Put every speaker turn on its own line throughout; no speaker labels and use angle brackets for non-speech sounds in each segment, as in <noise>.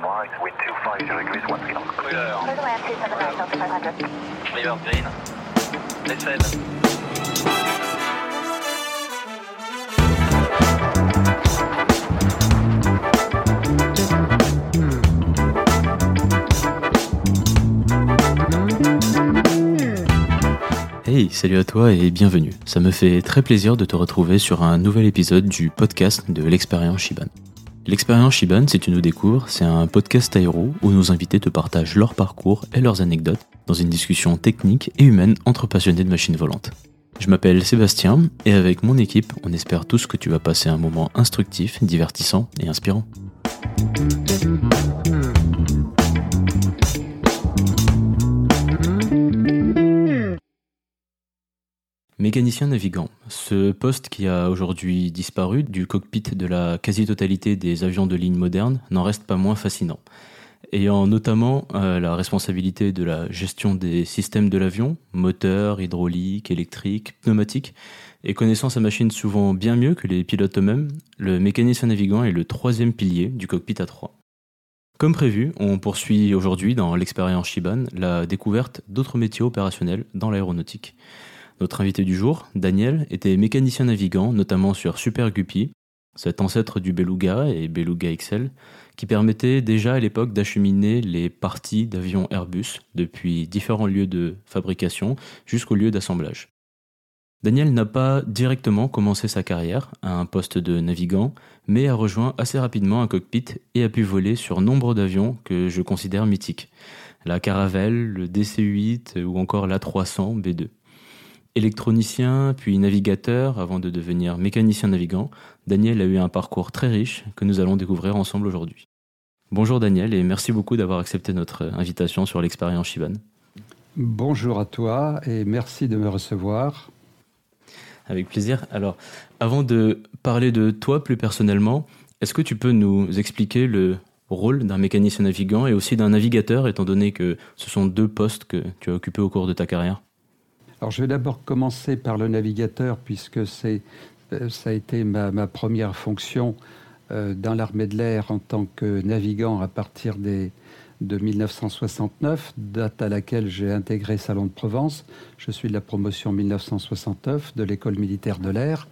to right, wind 250 degrees, 1 feet on.
Couleur.
Clear to land 279 Delta 500.
River green. Décède.
Hey, salut à toi et bienvenue. Ça me fait très plaisir de te retrouver sur un nouvel épisode du podcast de l'expérience Shiban. L'expérience Shiban, si tu nous découvres, c'est un podcast aéro où nos invités te partagent leur parcours et leurs anecdotes dans une discussion technique et humaine entre passionnés de machines volantes. Je m'appelle Sébastien et avec mon équipe, on espère tous que tu vas passer un moment instructif, divertissant et inspirant. Mécanicien navigant, ce poste qui a aujourd'hui disparu du cockpit de la quasi-totalité des avions de ligne modernes n'en reste pas moins fascinant. Ayant notamment euh, la responsabilité de la gestion des systèmes de l'avion, moteur, hydraulique, électrique, pneumatique, et connaissant sa machine souvent bien mieux que les pilotes eux-mêmes, le mécanicien navigant est le troisième pilier du cockpit A3. Comme prévu, on poursuit aujourd'hui dans l'expérience Shiban la découverte d'autres métiers opérationnels dans l'aéronautique. Notre invité du jour, Daniel, était mécanicien navigant, notamment sur Super Guppy, cet ancêtre du Beluga et Beluga XL, qui permettait déjà à l'époque d'acheminer les parties d'avions Airbus depuis différents lieux de fabrication jusqu'au lieu d'assemblage. Daniel n'a pas directement commencé sa carrière à un poste de navigant, mais a rejoint assez rapidement un cockpit et a pu voler sur nombre d'avions que je considère mythiques. La Caravelle, le DC-8 ou encore l'A300 B2. Électronicien, puis navigateur, avant de devenir mécanicien navigant, Daniel a eu un parcours très riche que nous allons découvrir ensemble aujourd'hui. Bonjour Daniel et merci beaucoup d'avoir accepté notre invitation sur l'expérience Shiban.
Bonjour à toi et merci de me recevoir.
Avec plaisir. Alors, avant de parler de toi plus personnellement, est-ce que tu peux nous expliquer le rôle d'un mécanicien navigant et aussi d'un navigateur, étant donné que ce sont deux postes que tu as occupés au cours de ta carrière?
Alors je vais d'abord commencer par le navigateur puisque c'est, euh, ça a été ma, première fonction euh, dans l'armée de l'air en tant que navigant à partir de 1969, date à laquelle j'ai intégré Salon de Provence. Je suis de la promotion 1969 de l'école militaire de l'air.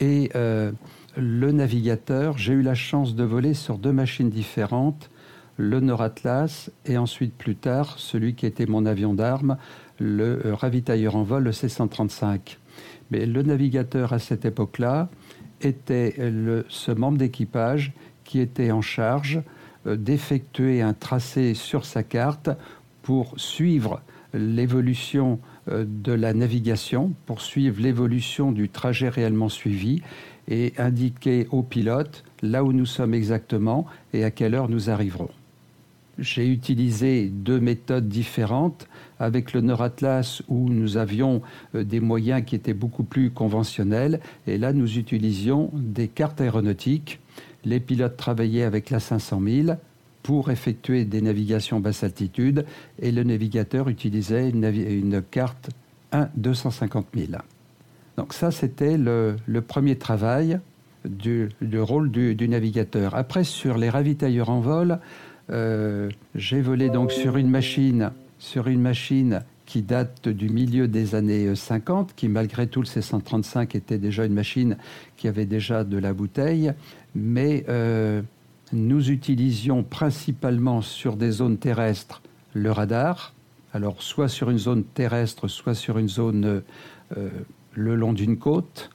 Et euh, le navigateur, j'ai eu la chance de voler sur deux machines différentes, le Nord Atlas et ensuite plus tard celui qui était mon avion d'armes, le euh, ravitailleur en vol, le C-135. Mais le navigateur à cette époque-là était le, ce membre d'équipage qui était en charge euh, d'effectuer un tracé sur sa carte pour suivre l'évolution euh, de la navigation, pour suivre l'évolution du trajet réellement suivi et indiquer au pilote là où nous sommes exactement et à quelle heure nous arriverons. J'ai utilisé deux méthodes différentes avec le Nord Atlas où nous avions euh, des moyens qui étaient beaucoup plus conventionnels et là nous utilisions des cartes aéronautiques. Les pilotes travaillaient avec la 500 000 pour effectuer des navigations basse altitude et le navigateur utilisait une, carte 1 250 000. Donc ça c'était le, premier travail du, rôle du, navigateur. Après sur les ravitailleurs en vol, euh, j'ai volé donc sur une machine sur une machine qui date du milieu des années 50, qui malgré tout le C-135 était déjà une machine qui avait déjà de la bouteille, mais euh, nous utilisions principalement sur des zones terrestres le radar, alors soit sur une zone terrestre, soit sur une zone euh, le long d'une côte,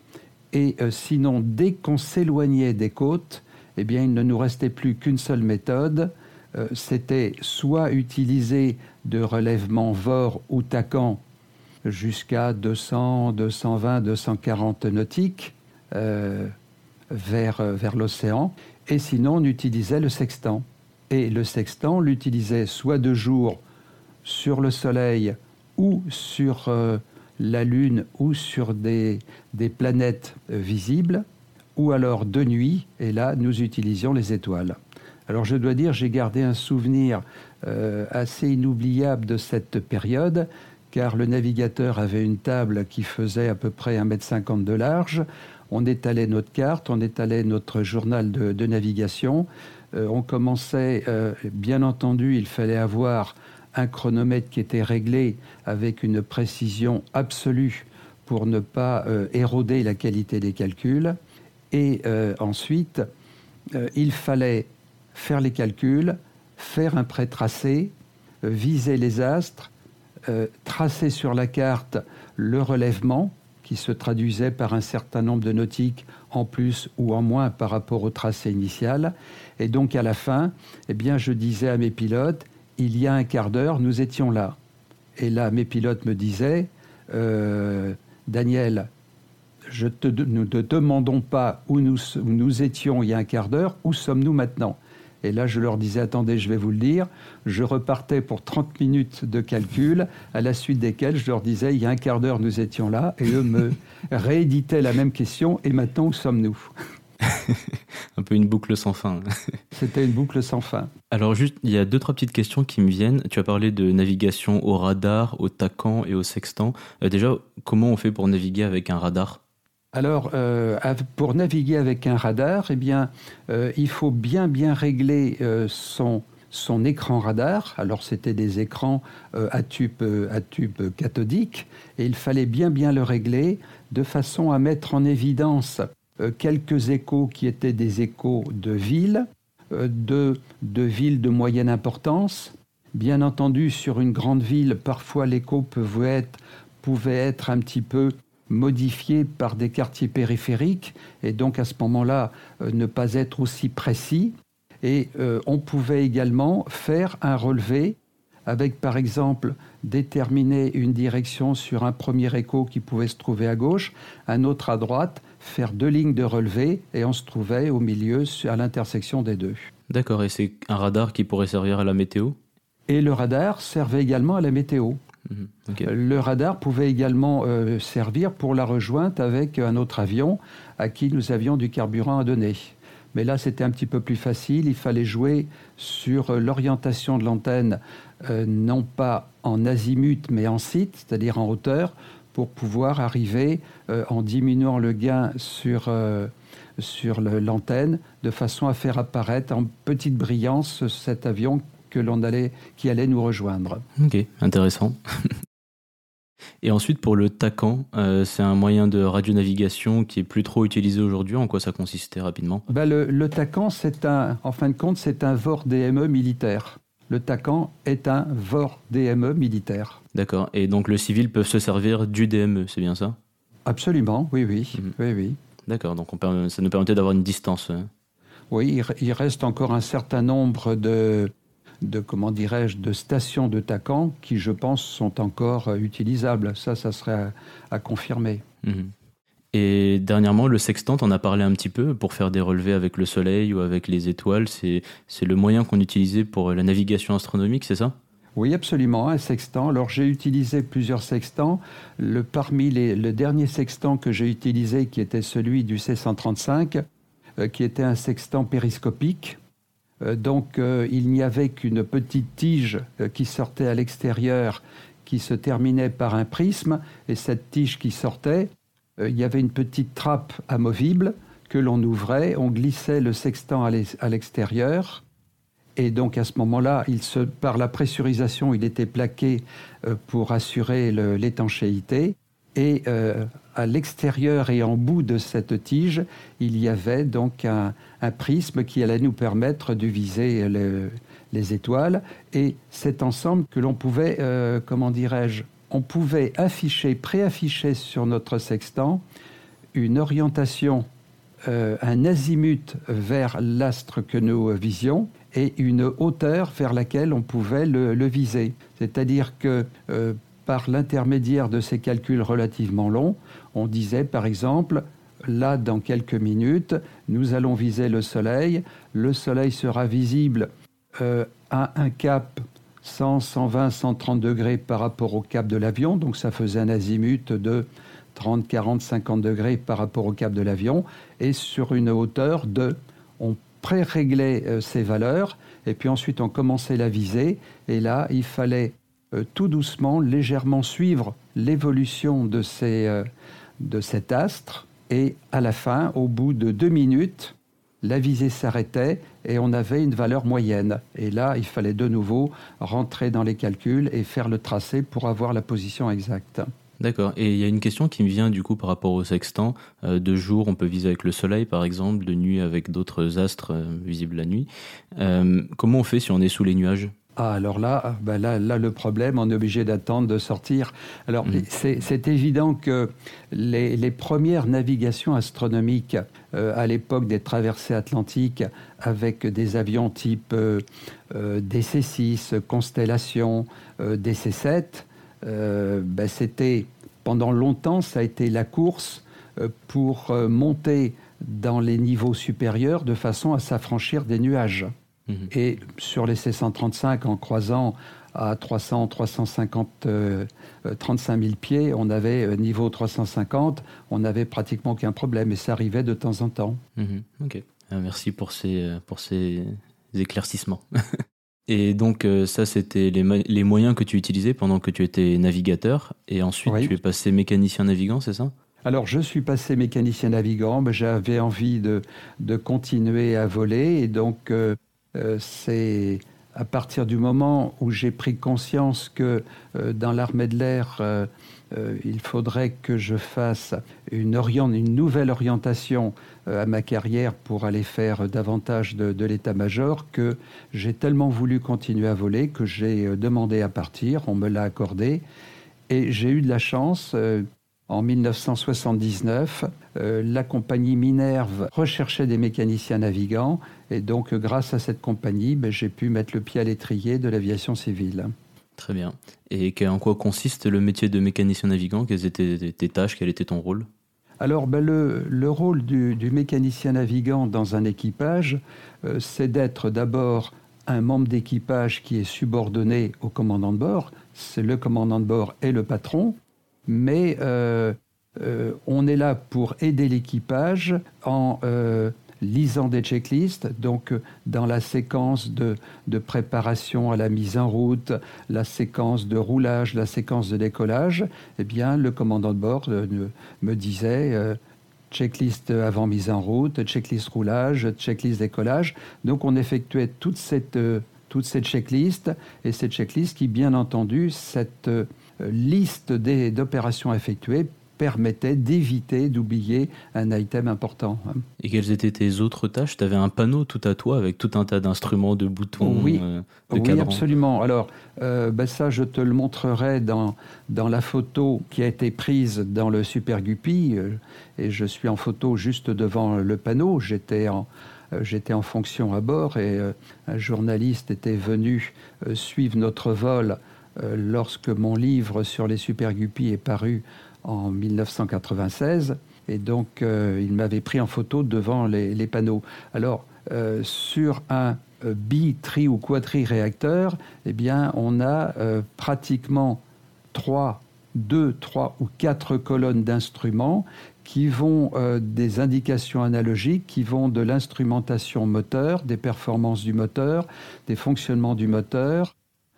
et euh, sinon dès qu'on s'éloignait des côtes, eh bien il ne nous restait plus qu'une seule méthode, euh, c'était soit utiliser de relèvement VOR ou TACAN jusqu'à 200, 220, 240 nautiques euh, vers, vers l'océan, et sinon on utilisait le sextant. Et le sextant, l'utilisait soit de jour sur le Soleil ou sur euh, la Lune ou sur des planètes visibles, ou alors de nuit, et là nous utilisions les étoiles. Alors je dois dire, j'ai gardé un souvenir euh, assez inoubliable de cette période, car le navigateur avait une table qui faisait à peu près 1,50 m de large. On étalait notre carte, on étalait notre journal de, de navigation. on commençait, bien entendu, il fallait avoir un chronomètre qui était réglé avec une précision absolue pour ne pas éroder la qualité des calculs. Et ensuite, il fallait faire les calculs, faire un pré-tracé, viser les astres, tracer sur la carte le relèvement, qui se traduisait par un certain nombre de nautiques en plus ou en moins par rapport au tracé initial. Et donc à la fin, eh bien, je disais à mes pilotes, il y a un quart d'heure, nous étions là. Et là, mes pilotes me disaient, euh, Daniel, nous ne te demandons pas où nous étions il y a un quart d'heure, où sommes-nous maintenant? Et là, je leur disais, attendez, je vais vous le dire. Je repartais pour 30 minutes de calcul, à la suite desquels je leur disais, il y a un quart d'heure, nous étions là. Et eux me <laughs> rééditaient la même question. Et maintenant, où sommes-nous?
Un peu une boucle sans fin. <laughs>
C'était une boucle sans fin.
Alors juste, il y a deux, trois petites questions qui me viennent. Tu as parlé de navigation au radar, au tacan et au sextant. Euh, déjà, comment on fait pour naviguer avec un radar?
Alors, euh, pour naviguer avec un radar, eh bien, euh, il faut bien bien régler euh, son, son écran radar. Alors, c'était des écrans à, tube, à tube cathodique, et il fallait bien bien le régler de façon à mettre en évidence quelques échos qui étaient des échos de villes, de, de villes de moyenne importance. Bien entendu, sur une grande ville, parfois l'écho pouvait être, pouvait être un petit peu modifié par des quartiers périphériques et donc à ce moment-là euh, ne pas être aussi précis. Et euh, on pouvait également faire un relevé avec par exemple déterminer une direction sur un premier écho qui pouvait se trouver à gauche, un autre à droite, faire deux lignes de relevé et on se trouvait au milieu à l'intersection des deux.
D'accord, et c'est un radar qui pourrait servir à la météo?
Et le radar servait également à la météo. Mhm. Le radar pouvait également euh, servir pour la rejointe avec un autre avion à qui nous avions du carburant à donner. Mais là, c'était un petit peu plus facile. Il fallait jouer sur l'orientation de l'antenne, euh, non pas en azimut, mais en site, c'est-à-dire en hauteur, pour pouvoir arriver euh, en diminuant le gain sur, sur l'antenne, de façon à faire apparaître en petite brillance cet avion que l'on allait, qui allait nous rejoindre.
Ok, intéressant. <laughs> Et ensuite, pour le TACAN, euh, c'est un moyen de radionavigation qui est plus trop utilisé aujourd'hui. En quoi ça consistait rapidement?
Ben le, le, TACAN, c'est un, en fin de compte, c'est un VOR DME militaire. Le TACAN est un VOR DME militaire.
D'accord. Et donc le civil peut se servir du DME, c'est bien ça?
Absolument, oui, oui. Mhm. oui, oui.
D'accord. Donc on, ça nous permettait d'avoir une distance. Hein.
Oui, il, reste encore un certain nombre de, de comment dirais-je de stations de TACAN qui, je pense, sont encore euh, utilisables. Ça, ça serait à, confirmer.
Mhm. Et dernièrement, le sextant, on a parlé un petit peu pour faire des relevés avec le Soleil ou avec les étoiles. C'est le moyen qu'on utilisait pour la navigation astronomique, c'est ça?
Oui, absolument, un sextant. Alors j'ai utilisé plusieurs sextants. Le, parmi les, le dernier sextant que j'ai utilisé, qui était celui du C135, euh, qui était un sextant périscopique, euh, donc euh, il n'y avait qu'une petite tige euh, qui sortait à l'extérieur, qui se terminait par un prisme, et cette tige qui sortait, il y avait une petite trappe amovible que l'on ouvrait, on glissait le sextant à l'extérieur, et donc à ce moment-là, par la pressurisation, il était plaqué pour assurer l'étanchéité. Et euh, à l'extérieur et en bout de cette tige, il y avait donc un, prisme qui allait nous permettre de viser les étoiles. Et cet ensemble que l'on pouvait, euh, comment dirais-je, on pouvait afficher, préafficher sur notre sextant une orientation, euh, un azimut vers l'astre que nous visions et une hauteur vers laquelle on pouvait le, viser. C'est-à-dire que par l'intermédiaire de ces calculs relativement longs, on disait par exemple, là dans quelques minutes, nous allons viser le Soleil, le Soleil sera visible euh, à un cap 100, 120, 130 degrés par rapport au cap de l'avion, donc ça faisait un azimut de 30, 40, 50 degrés par rapport au cap de l'avion, et sur une hauteur de... On pré-réglait euh, ces valeurs, et puis ensuite on commençait la visée, et là il fallait tout doucement, légèrement suivre l'évolution de, euh, de cet astre. Et à la fin, au bout de deux minutes, la visée s'arrêtait et on avait une valeur moyenne. Et là, il fallait de nouveau rentrer dans les calculs et faire le tracé pour avoir la position exacte.
D'accord. Et il y a une question qui me vient du coup par rapport au sextant. Euh, de jour, on peut viser avec le soleil, par exemple, de nuit avec d'autres astres euh, visibles la nuit. Euh, comment on fait si on est sous les nuages?
Ah, alors là, ah, ben là, là, le problème, on est obligé d'attendre de sortir. Alors, mm. c'est évident que les, les, premières navigations astronomiques euh, à l'époque des traversées atlantiques avec des avions type euh, euh DC-6, Constellation, euh, DC-7, ben c'était pendant longtemps, ça a été la course pour monter dans les niveaux supérieurs de façon à s'affranchir des nuages. Mhm. Et sur les C-135, en croisant à 300, 350, 35 000 pieds, on avait euh, niveau 350, on n'avait pratiquement aucun problème et ça arrivait de temps en temps.
Mhm. Ok, euh, merci pour ces, euh, pour ces éclaircissements. <laughs> et donc ça, c'était les, les, moyens que tu utilisais pendant que tu étais navigateur et ensuite tu es passé mécanicien navigant, c'est ça?
Alors, je suis passé mécanicien navigant, mais j'avais envie de, de, continuer à voler et donc euh, c'est à partir du moment où j'ai pris conscience que euh, dans l'armée de l'air, euh, il faudrait que je fasse une, nouvelle orientation à ma carrière pour aller faire davantage de, l'état-major que j'ai tellement voulu continuer à voler que j'ai demandé à partir, on me l'a accordé. Et j'ai eu de la chance, en 1979, euh, la compagnie Minerve recherchait des mécaniciens navigants et donc grâce à cette compagnie, ben, j'ai pu mettre le pied à l'étrier de l'aviation civile.
Très bien. Et en quoi consiste le métier de mécanicien navigant? Quelles étaient tes tâches? Quel était ton rôle?
Alors, ben, le, rôle du, mécanicien navigant dans un équipage, euh, c'est d'être d'abord un membre d'équipage qui est subordonné au commandant de bord. C'est le commandant de bord et le patron mais euh, euh, on est là pour aider l'équipage en lisant des checklists, donc dans la séquence de, préparation à la mise en route, la séquence de roulage, la séquence de décollage, eh bien, le commandant de bord me disait checklist avant mise en route, checklist roulage, checklist décollage. Donc on effectuait toute cette, toute cette checklist et cette checklist qui, bien entendu, cette euh, liste d'opérations effectuées permettait d'éviter d'oublier un item important. Hein.
Et quelles étaient tes autres tâches? Tu avais un panneau tout à toi avec tout un tas d'instruments, de boutons,
oui,
euh,
de oui absolument. Alors, euh, ben ça, je te le montrerai dans, dans la photo qui a été prise dans le Super Guppy. et je suis en photo juste devant le panneau. J'étais en, j'étais en fonction à bord et un journaliste était venu suivre notre vol euh, lorsque mon livre sur les super guppies est paru en 1996. Et donc, euh, il m'avait pris en photo devant les, panneaux. Alors, euh, sur un bi, tri ou quadri réacteur, eh bien, on a pratiquement trois, deux, trois ou quatre colonnes d'instruments qui vont des indications analogiques, qui vont de l'instrumentation moteur, des performances du moteur, des fonctionnements du moteur,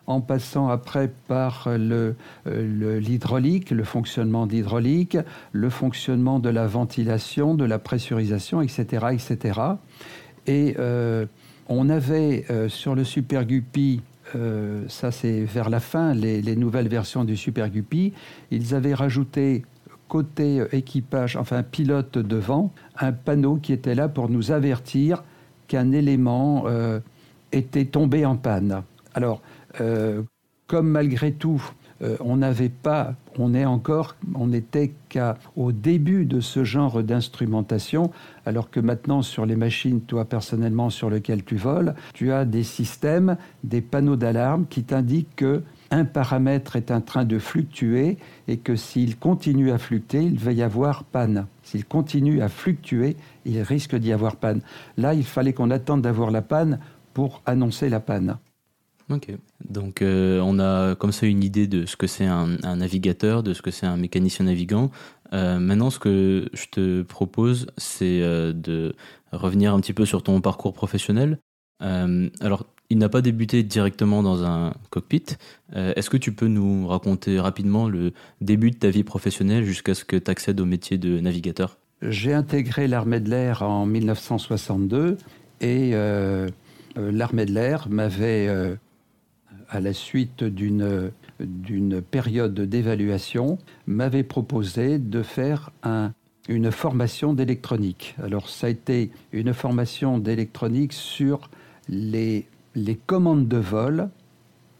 en passant après par euh, l'hydraulique, le, fonctionnement d'hydraulique, le fonctionnement de la ventilation, de la pressurisation, etc. etc. Et euh, on avait euh, sur le Super Guppy, ça c'est vers la fin, les, les, nouvelles versions du Super Guppy, ils avaient rajouté côté équipage, enfin pilote devant, un panneau qui était là pour nous avertir qu'un élément était tombé en panne. Alors, euh, comme malgré tout, euh, on n'avait pas, on est encore, on qu'au début de ce genre d'instrumentation, alors que maintenant sur les machines, toi personnellement sur lesquelles tu voles, tu as des systèmes, des panneaux d'alarme qui t'indiquent que un paramètre est en train de fluctuer et que s'il continue à fluctuer, il va y avoir panne. S'il continue à fluctuer, il risque d'y avoir panne. Là, il fallait qu'on attende d'avoir la panne pour annoncer la panne.
Ok. Donc euh, on a comme ça une idée de ce que c'est un, navigateur, de ce que c'est un mécanicien navigant. Euh, maintenant, ce que je te propose, c'est euh, de revenir un petit peu sur ton parcours professionnel. alors, il n'a pas débuté directement dans un cockpit. Est-ce que tu peux nous raconter rapidement le début de ta vie professionnelle jusqu'à ce que tu accèdes au métier de navigateur?
J'ai intégré l'armée de l'air en 1962 et l'armée de l'air m'avait, euh, à la suite d'une d'une période d'évaluation, m'avait proposé de faire un, une formation d'électronique. Alors ça a été une formation d'électronique sur les, les commandes de vol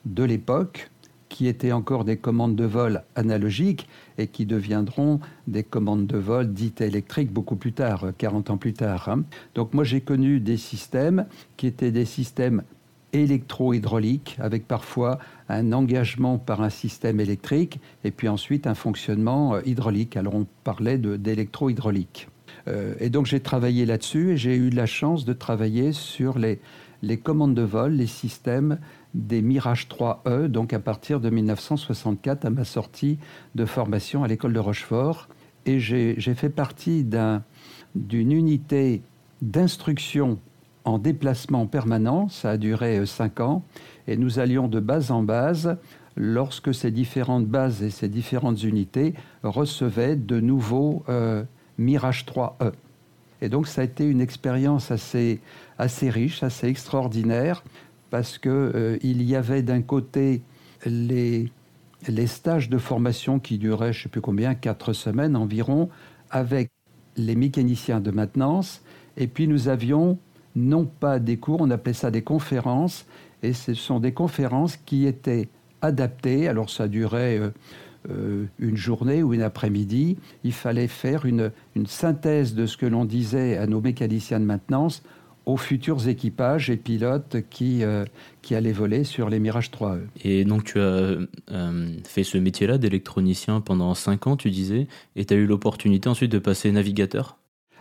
de l'époque, qui étaient encore des commandes de vol analogiques et qui deviendront des commandes de vol dites électriques beaucoup plus tard, 40 ans plus tard. Hein. Donc moi j'ai connu des systèmes qui étaient des systèmes électro-hydrauliques avec parfois un engagement par un système électrique et puis ensuite un fonctionnement euh, hydraulique. Alors on parlait d'électro-hydraulique. Euh, et donc j'ai travaillé là-dessus et j'ai eu la chance de travailler sur les, les commandes de vol, les systèmes des Mirage 3E, donc à partir de 1964, à ma sortie de formation à l'école de Rochefort. Et j'ai fait partie d'une unité d'instruction en déplacement permanent, ça a duré euh, cinq ans, et nous allions de base en base lorsque ces différentes bases et ces différentes unités recevaient de nouveaux euh, Mirage 3E. Et donc ça a été une expérience assez, assez riche, assez extraordinaire, parce qu'il euh, y avait d'un côté les, les stages de formation qui duraient, je ne sais plus combien, quatre semaines environ, avec les mécaniciens de maintenance, et puis nous avions non pas des cours, on appelait ça des conférences, et ce sont des conférences qui étaient adaptées, alors ça durait... Euh, euh, une journée ou une après-midi, il fallait faire une, une, synthèse de ce que l'on disait à nos mécaniciens de maintenance aux futurs équipages et pilotes qui, euh, qui allaient voler sur les Mirage 3E.
Et donc tu as fait ce métier-là d'électronicien pendant 5 ans, tu disais, et tu as eu l'opportunité ensuite de passer navigateur?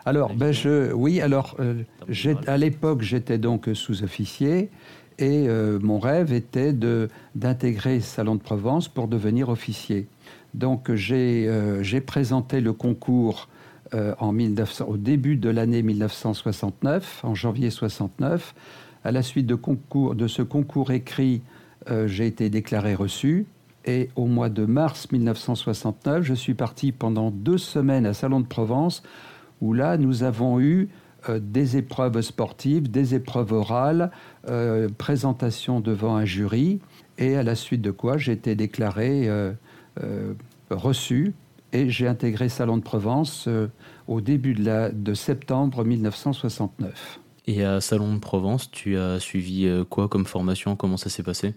Alors, ben je, oui, alors, à l'époque, j'étais donc sous-officier et mon rêve était d'intégrer Salon de Provence pour devenir officier. Donc euh, j'ai présenté le concours euh, en 1900, au début de l'année 1969, en janvier 69. À la suite de, concours, de ce concours écrit, euh, j'ai été déclaré reçu. Et au mois de mars 1969, je suis parti pendant deux semaines à Salon de Provence, où là, nous avons eu des épreuves sportives, des épreuves orales, présentation devant un jury, et à la suite de quoi j'ai été déclaré euh, reçu et j'ai intégré Salon de Provence euh, au début de, la, de septembre 1969.
Et à Salon de Provence, tu as suivi euh, quoi comme formation? Comment ça s'est passé?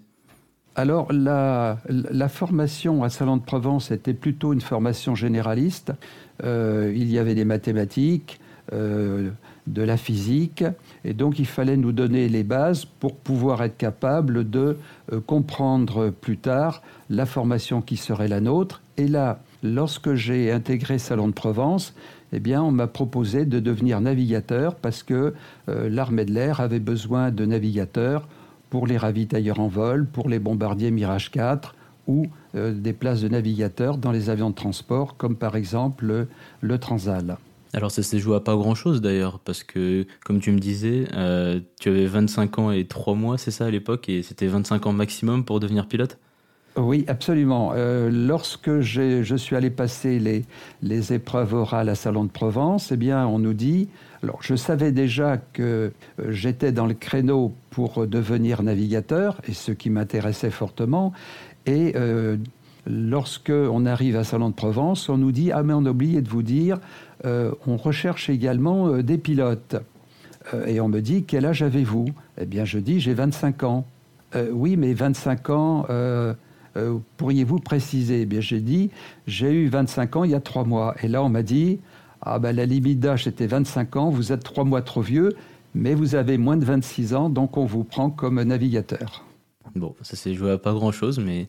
Alors, la, la, formation à Salon de Provence était plutôt une formation généraliste. Il y avait des mathématiques, de la physique, et donc il fallait nous donner les bases pour pouvoir être capable de comprendre plus tard la formation qui serait la nôtre. Et là, lorsque j'ai intégré Salon de Provence, eh bien, on m'a proposé de devenir navigateur parce que euh, l'armée de l'air avait besoin de navigateurs pour les ravitailleurs en vol, pour les bombardiers Mirage 4 ou euh, des places de navigateurs dans les avions de transport, comme par exemple le, Transal.
Alors ça s'est joué à pas grand-chose d'ailleurs, parce que comme tu me disais, euh, tu avais 25 ans et 3 mois, c'est ça à l'époque, et c'était 25 ans maximum pour devenir pilote?
Oui, absolument. Euh, lorsque je suis allé passer les, les, épreuves orales à Salon de Provence, eh bien, on nous dit. Alors, je savais déjà que euh, j'étais dans le créneau pour devenir navigateur, et ce qui m'intéressait fortement. Et euh, lorsque on arrive à Salon de Provence, on nous dit Ah, mais on a oublié de vous dire, on recherche également des pilotes. et on me dit Quel âge avez-vous? Eh bien, je dis J'ai 25 ans. oui, mais 25 ans euh, pourriez-vous préciser? Eh bien, j'ai dit, j'ai eu 25 ans il y a trois mois. Et là, on m'a dit, ah ben la limite d'âge était 25 ans, vous êtes trois mois trop vieux, mais vous avez moins de 26 ans, donc on vous prend comme navigateur.
Bon, ça s'est joué à pas grand-chose, mais...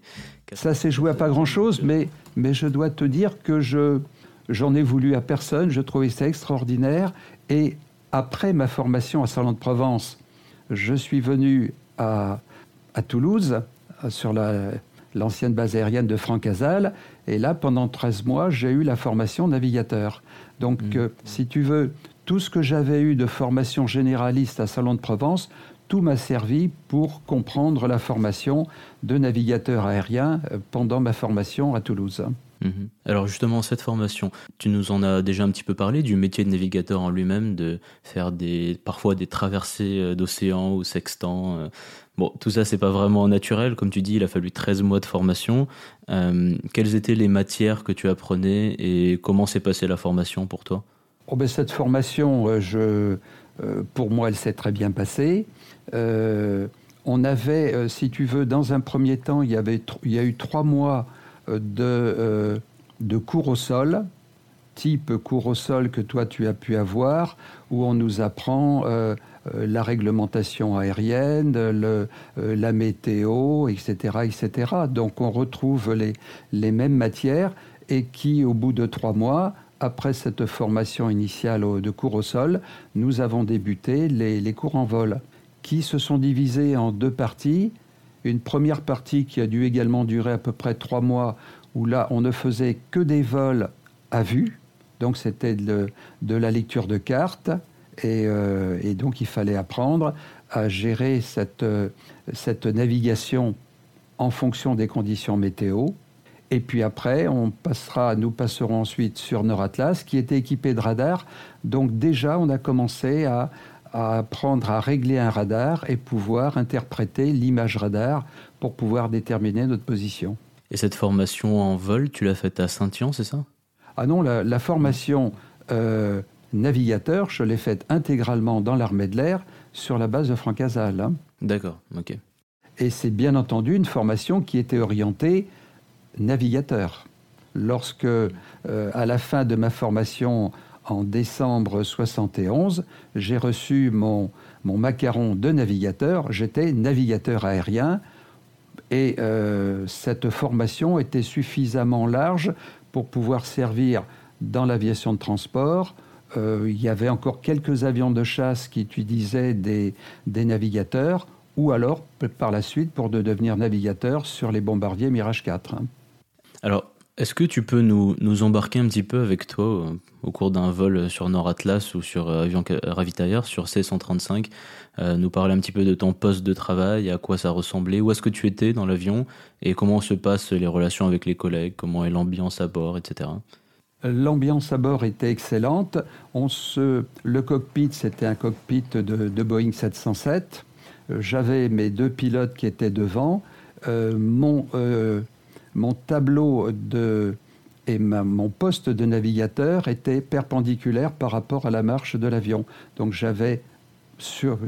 Ça s'est joué à pas grand-chose, mais, mais je dois te dire que je j'en ai voulu à personne, je trouvais ça extraordinaire. Et après ma formation à Salon de Provence, je suis venu à, à Toulouse, sur la, l'ancienne base aérienne de Francazal. Et là, pendant 13 mois, j'ai eu la formation navigateur. Donc, mmh. euh, si tu veux, tout ce que j'avais eu de formation généraliste à Salon de Provence, tout m'a servi pour comprendre la formation de navigateur aérien euh, pendant ma formation à Toulouse.
Mhm. Alors justement, cette formation, tu nous en as déjà un petit peu parlé du métier de navigateur en lui-même, de faire des, parfois des traversées euh, d'océan ou sextant. Euh. Bon, tout ça, c'est pas vraiment naturel. Comme tu dis, il a fallu 13 mois de formation. Euh, quelles étaient les matières que tu apprenais et comment s'est passée la formation pour toi?
Oh ben, Cette formation, je, pour moi, elle s'est très bien passée. on avait, si tu veux, dans un premier temps, il y, avait, il y a eu trois mois de, euh, de cours au sol, type cours au sol que toi tu as pu avoir, où on nous apprend euh, euh, la réglementation aérienne, la météo, etc., etc. Donc on retrouve les, les mêmes matières et qui, au bout de trois mois, après cette formation initiale de cours au sol, nous avons débuté les, cours en vol, qui se sont divisés en deux parties une première partie qui a dû également durer à peu près trois mois, où là, on ne faisait que des vols à vue. Donc, c'était de, la lecture de cartes. Euh, et, donc, il fallait apprendre à gérer cette, cette navigation en fonction des conditions météo. Et puis après, on passera, nous passerons ensuite sur Nord-Atlas, qui était équipé de radars. Donc déjà, on a commencé à, à apprendre à régler un radar et pouvoir interpréter l'image radar pour pouvoir déterminer notre position.
Et cette formation en vol, tu l'as faite à Saint-Yan, c'est ça?
Ah non, la, formation euh, navigateur, je l'ai faite intégralement dans l'armée de l'air sur la base de Francazal. Hein.
D'accord, ok.
Et c'est bien entendu une formation qui était orientée navigateur. Lorsque, euh, à la fin de ma formation en décembre 71, j'ai reçu mon, mon macaron de navigateur. J'étais navigateur aérien et euh, cette formation était suffisamment large pour pouvoir servir dans l'aviation de transport. Euh, il y avait encore quelques avions de chasse qui utilisaient des, des navigateurs ou alors par la suite pour de devenir navigateur sur les bombardiers Mirage 4.
Alors, est-ce que tu peux nous, embarquer un petit peu avec toi euh, au cours d'un vol sur Nord Atlas ou sur euh, avion ravitailleur, sur C-135, euh, nous parler un petit peu de ton poste de travail, à quoi ça ressemblait, où est-ce que tu étais dans l'avion et comment se passent les relations avec les collègues, comment est l'ambiance à bord, etc.
L'ambiance à bord était excellente. On se, le cockpit, c'était un cockpit de, de Boeing 707. J'avais mes deux pilotes qui étaient devant. mon mon tableau de, et mon poste de navigateur était perpendiculaire par rapport à la marche de l'avion. Donc j'avais,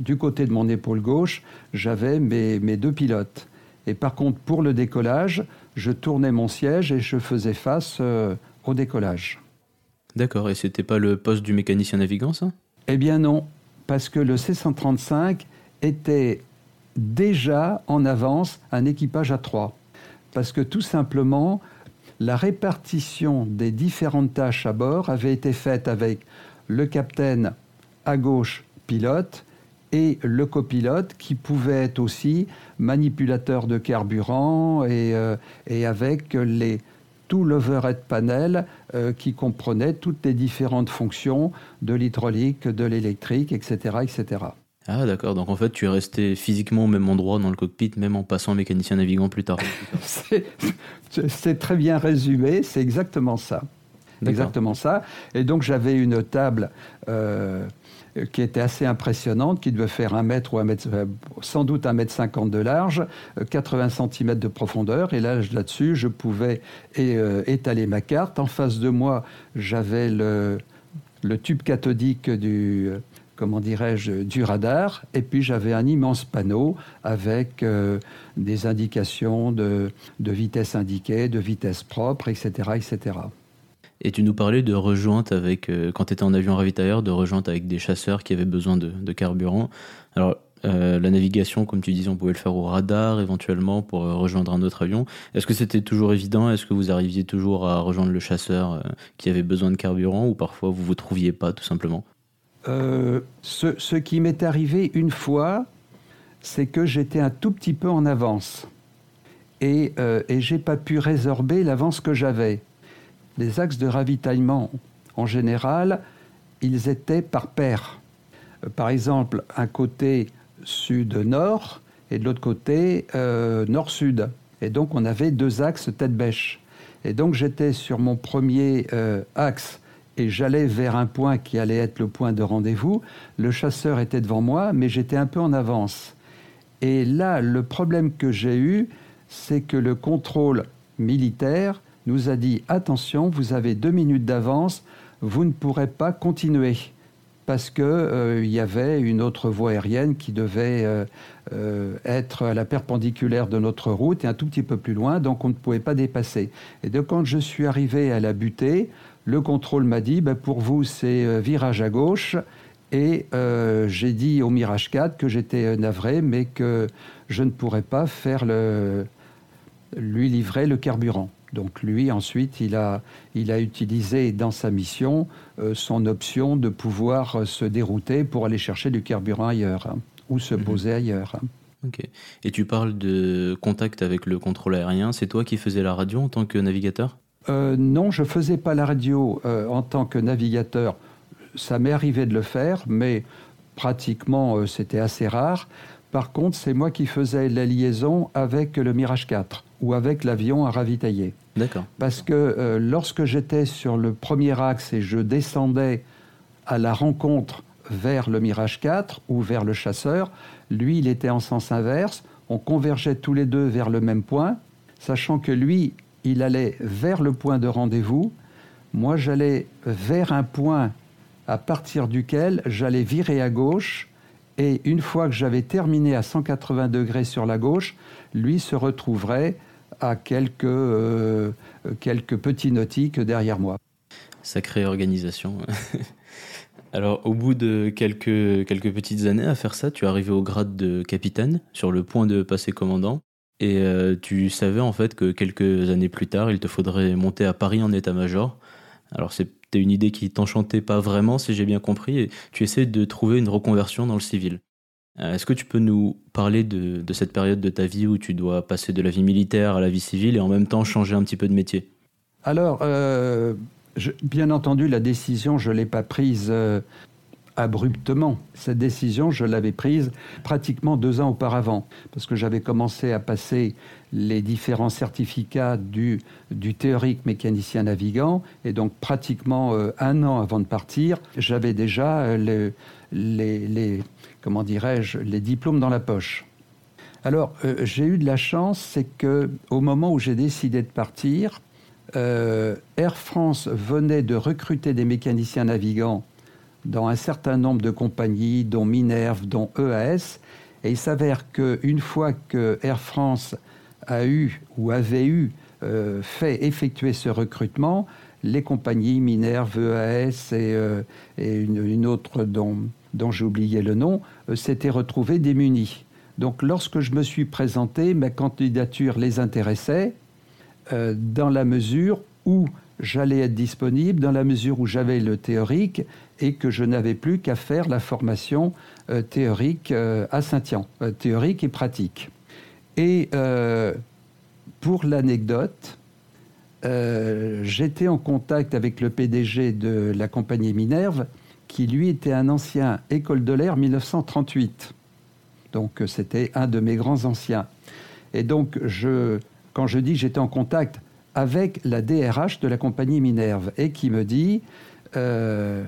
du côté de mon épaule gauche, j'avais mes, mes, deux pilotes. Et par contre, pour le décollage, je tournais mon siège et je faisais face euh, au décollage.
D'accord, et c'était pas le poste du mécanicien navigant, ça?
Eh bien non, parce que le C-135 était déjà en avance un équipage à trois parce que tout simplement, la répartition des différentes tâches à bord avait été faite avec le capitaine à gauche pilote et le copilote qui pouvait être aussi manipulateur de carburant et, euh, et avec les, tout l'overhead panel euh, qui comprenait toutes les différentes fonctions de l'hydraulique, de l'électrique, etc., etc.
Ah d'accord, donc en fait tu es resté physiquement au même endroit dans le cockpit, même en passant mécanicien navigant plus tard. <laughs>
c'est très bien résumé, c'est exactement ça. Exactement ça. Et donc j'avais une table euh, qui était assez impressionnante, qui devait faire un mètre ou un mètre, euh, sans doute un mètre cinquante de large, 80 euh, cm de profondeur. Et là, là-dessus, je pouvais étaler ma carte. En face de moi, j'avais le, le tube cathodique du comment dirais-je, du radar. Et puis j'avais un immense panneau avec euh, des indications de, vitesse indiquée, de vitesse propre, etc., etc.
Et tu nous parlais de rejointe avec, euh, quand tu étais en avion ravitailleur, de rejointe avec des chasseurs qui avaient besoin de, carburant. Alors, euh, la navigation, comme tu disais, on pouvait le faire au radar éventuellement pour rejoindre un autre avion. Est-ce que c'était toujours évident? Est-ce que vous arriviez toujours à rejoindre le chasseur qui avait besoin de carburant? Ou parfois vous vous trouviez pas tout simplement?
Euh, ce, qui m'est arrivé une fois, c'est que j'étais un tout petit peu en avance. Et, euh, et j'ai pas pu résorber l'avance que j'avais. Les axes de ravitaillement, en général, ils étaient par paire. Euh, par exemple, un côté sud-nord et de l'autre côté euh, nord-sud. Et donc on avait deux axes tête-bêche. Et donc j'étais sur mon premier axe j'allais vers un point qui allait être le point de rendez-vous. Le chasseur était devant moi, mais j'étais un peu en avance. Et là, le problème que j'ai eu, c'est que le contrôle militaire nous a dit attention, vous avez deux minutes d'avance, vous ne pourrez pas continuer parce qu'il euh, y avait une autre voie aérienne qui devait euh, euh, être à la perpendiculaire de notre route et un tout petit peu plus loin, donc on ne pouvait pas dépasser. Et donc quand je suis arrivé à la butée, le contrôle m'a dit ben, pour vous c'est virage à gauche. Et j'ai dit au Mirage 4 que j'étais navré, mais que je ne pourrais pas faire le, lui livrer le carburant. Donc lui, ensuite, il a, il a utilisé dans sa mission euh, son option de pouvoir euh, se dérouter pour aller chercher du carburant ailleurs hein, ou se mhm. poser ailleurs. Hein.
Ok. Et tu parles de contact avec le contrôle aérien. C'est toi qui faisais la radio en tant que navigateur?
Euh, Non, je faisais pas la radio en tant que navigateur. Ça m'est arrivé de le faire, mais pratiquement c'était assez rare. Par contre, c'est moi qui faisais la liaison avec le Mirage 4 ou avec l'avion à ravitailler.
D'accord.
Parce que euh, lorsque j'étais sur le premier axe et je descendais à la rencontre vers le Mirage 4 ou vers le chasseur, lui, il était en sens inverse. On convergeait tous les deux vers le même point, sachant que lui, il allait vers le point de rendez-vous. Moi, j'allais vers un point à partir duquel j'allais virer à gauche. Et une fois que j'avais terminé à 180 degrés sur la gauche, lui se retrouverait à quelques, euh, quelques petits nautiques derrière moi.
Sacrée organisation. <laughs> Alors, au bout de quelques, quelques petites années à faire ça, tu es au grade de capitaine, sur le point de passer commandant. Et euh, tu savais en fait que quelques années plus tard, il te faudrait monter à Paris en état-major. Alors, c'était une idée qui t'enchantait pas vraiment, si j'ai bien compris, et tu essaies de trouver une reconversion dans le civil. Euh, est-ce que tu peux nous parler de, cette période de ta vie où tu dois passer de la vie militaire à la vie civile et en même temps changer un petit peu de métier?
Alors, euh, bien entendu, la décision, je ne l'ai pas prise abruptement. Cette décision, je l'avais prise pratiquement deux ans auparavant, parce que j'avais commencé à passer les différents certificats du, théorique mécanicien navigant, et donc pratiquement un an avant de partir, j'avais déjà les, les comment dirais-je, les diplômes dans la poche. Alors, euh, j'ai eu de la chance, c'est que au moment où j'ai décidé de partir, euh, Air France venait de recruter des mécaniciens navigants dans un certain nombre de compagnies, dont Minerve, dont EAS, et il s'avère qu'une fois que Air France a eu ou avait eu euh, fait effectuer ce recrutement, les compagnies Minerve, EAS et, et une, autre dont dont j'ai oublié le nom, euh, s'étaient retrouvés démunis. Donc lorsque je me suis présenté, ma candidature les intéressait euh, dans la mesure où j'allais être disponible, dans la mesure où j'avais le théorique et que je n'avais plus qu'à faire la formation euh, théorique à Saint-Yan, théorique et pratique. Et pour l'anecdote, j'étais en contact avec le PDG de la compagnie Minerve qui lui était un ancien école de l'air 1938. Donc euh, c'était un de mes grands anciens. Et donc je, quand je dis j'étais en contact avec la DRH de la compagnie Minerve et qui me dit euh,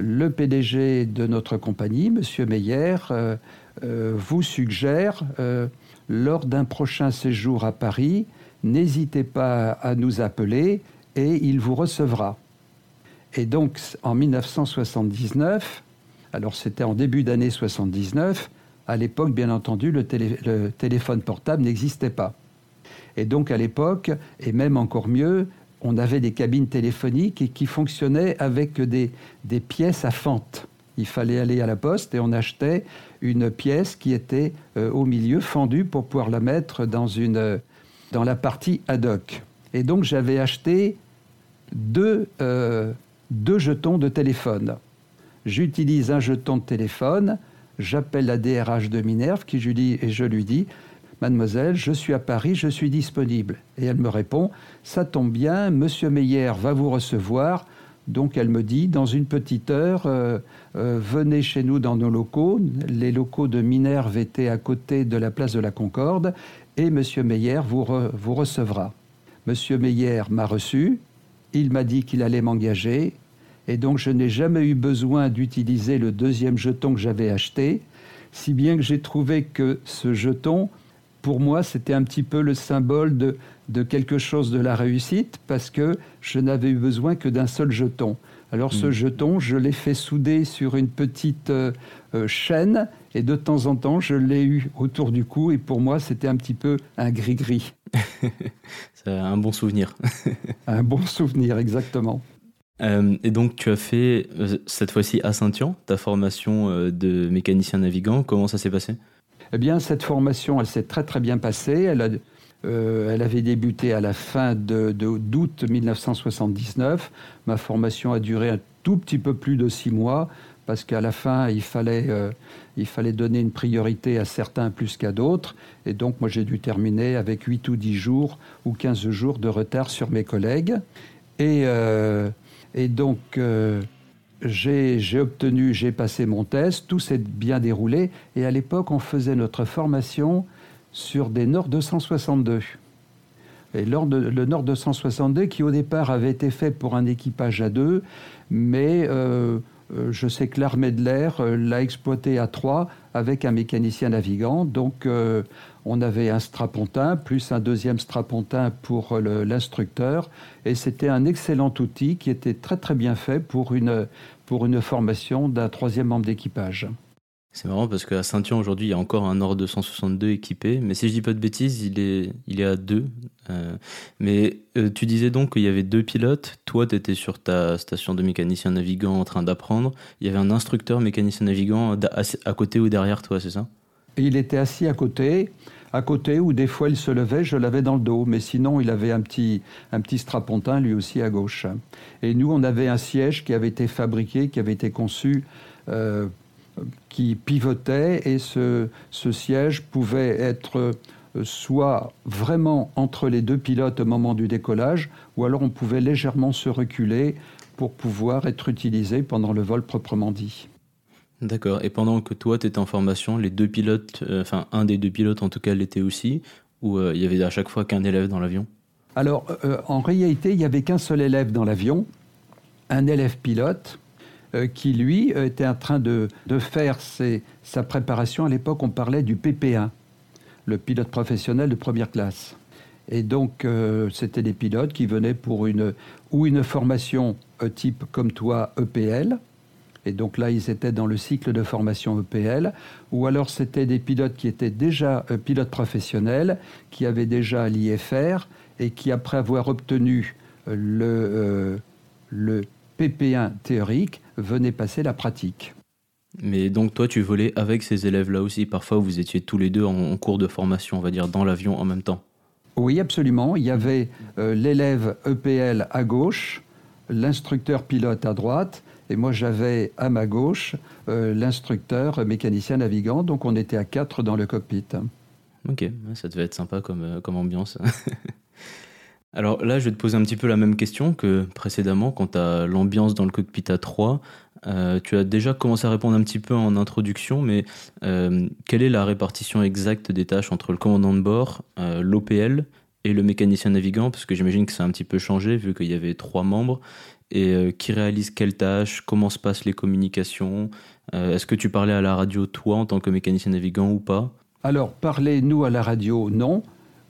le PDG de notre compagnie, Monsieur Meyer, euh, vous suggère lors d'un prochain séjour à Paris, n'hésitez pas à nous appeler et il vous recevra. Et donc, en 1979, alors c'était en début d'année 79, à l'époque, bien entendu, le, téléphone portable n'existait pas. Et donc, à l'époque, et même encore mieux, on avait des cabines téléphoniques qui fonctionnaient avec des, pièces à fente. Il fallait aller à la poste et on achetait une pièce qui était euh, au milieu, fendue, pour pouvoir la mettre dans, une, dans la partie ad hoc. Et donc j'avais acheté deux, euh, deux jetons de téléphone. J'utilise un jeton de téléphone, j'appelle la DRH de Minerve qui je dis, et je lui dis Mademoiselle, je suis à Paris, je suis disponible. Et elle me répond Ça tombe bien, Monsieur Meyer va vous recevoir. Donc elle me dit Dans une petite heure, euh, euh, venez chez nous dans nos locaux. Les locaux de Minerve étaient à côté de la place de la Concorde et Monsieur Meyer vous, vous recevra. Monsieur Meyer m'a reçu, il m'a dit qu'il allait m'engager, et donc je n'ai jamais eu besoin d'utiliser le deuxième jeton que j'avais acheté, si bien que j'ai trouvé que ce jeton, pour moi, c'était un petit peu le symbole de, de quelque chose de la réussite, parce que je n'avais eu besoin que d'un seul jeton. Alors ce
Mm.
jeton, je l'ai fait souder sur une petite euh, euh, chaîne, et de temps en temps, je l'ai eu autour du cou, et pour moi, c'était un petit peu un gris-gris. <laughs>
C'est un bon souvenir. <laughs>
Un bon souvenir, exactement.
Euh, et donc, tu as fait cette fois-ci à Saint-Yan ta formation de mécanicien navigant. Comment ça s'est passé?
Eh bien, cette formation, elle s'est très très bien passée. Elle, a, euh, elle avait débuté à la fin de, d'août 1979. Ma formation a duré un tout petit peu plus de six mois parce qu'à la fin, il fallait, euh, il fallait donner une priorité à certains plus qu'à d'autres. Et donc, moi, j'ai dû terminer avec 8 ou 10 jours ou 15 jours de retard sur mes collègues. Et, euh, et donc, j'ai obtenu, j'ai passé mon test, tout s'est bien déroulé. Et à l'époque, on faisait notre formation sur des Nord 262. Et le Nord 262, qui au départ avait été fait pour un équipage à deux, mais euh, euh, je sais que l'armée de l'air euh, l'a exploité à trois avec un mécanicien navigant. Donc on avait un strapontin plus un deuxième strapontin pour euh, l'instructeur. Et c'était un excellent outil qui était très très bien fait pour une, pour une formation d'un troisième membre d'équipage.
C'est marrant parce qu'à Saint-Yan aujourd'hui, il y a encore un Nord 262 équipé. Mais si je dis pas de bêtises, il est, il est à deux. Euh, mais euh, tu disais donc qu'il y avait deux pilotes. Toi, tu étais sur ta station de mécanicien navigant en train d'apprendre. Il y avait un instructeur mécanicien navigant à, à côté ou derrière toi, c'est ça?
Et il était assis à côté, à côté où des fois il se levait, je l'avais dans le dos. Mais sinon, il avait un petit, un petit strapontin lui aussi à gauche. Et nous, on avait un siège qui avait été fabriqué, qui avait été conçu, euh, qui pivotait. Et ce, ce siège pouvait être euh, soit vraiment entre les deux pilotes au moment du décollage, ou alors on pouvait légèrement se reculer pour pouvoir être utilisé pendant le vol proprement dit.
D'accord. Et pendant que toi, tu étais en formation, les deux pilotes, euh, enfin un des deux pilotes en tout cas l'était aussi, ou euh, il y avait à chaque fois qu'un élève dans l'avion?
Alors, euh, en réalité, il n'y avait qu'un seul élève dans l'avion, un élève pilote, qui, lui, était en train de, de faire ses- sa préparation. À l'époque, on parlait du PP1, le pilote professionnel de première classe. Et donc, c'était des pilotes qui venaient pour une, ou une formation type comme toi, EPL. Et donc là, ils étaient dans le cycle de formation EPL. Ou alors, c'était des pilotes qui étaient déjà euh, pilotes professionnels, qui avaient déjà l'IFR et qui, après avoir obtenu euh, le, euh, le PP1 théorique, venaient passer la pratique.
Mais donc toi, tu volais avec ces élèves-là aussi. Parfois, vous étiez tous les deux en, en cours de formation, on va dire, dans l'avion en même temps.
Oui, absolument. Il y avait euh, l'élève EPL à gauche, l'instructeur pilote à droite, et moi j'avais à ma gauche euh, l'instructeur mécanicien navigant. Donc on était à quatre dans le cockpit.
Ok, ça devait être sympa comme, euh, ambiance. <laughs> Alors là, je vais te poser un petit peu la même question que précédemment, quant à l'ambiance dans le cockpit à 3. Euh, tu as déjà commencé à répondre un petit peu en introduction, mais quelle est la répartition exacte des tâches entre le commandant de bord, l'OPL et le mécanicien navigant Parce que j'imagine que ça a un petit peu changé vu qu'il y avait trois membres. Et euh, qui réalise quelles tâches Comment se passent les communications Euh, Est-ce que tu parlais à la radio toi en tant que mécanicien navigant ou pas?
Alors, parler, nous, à la radio, non.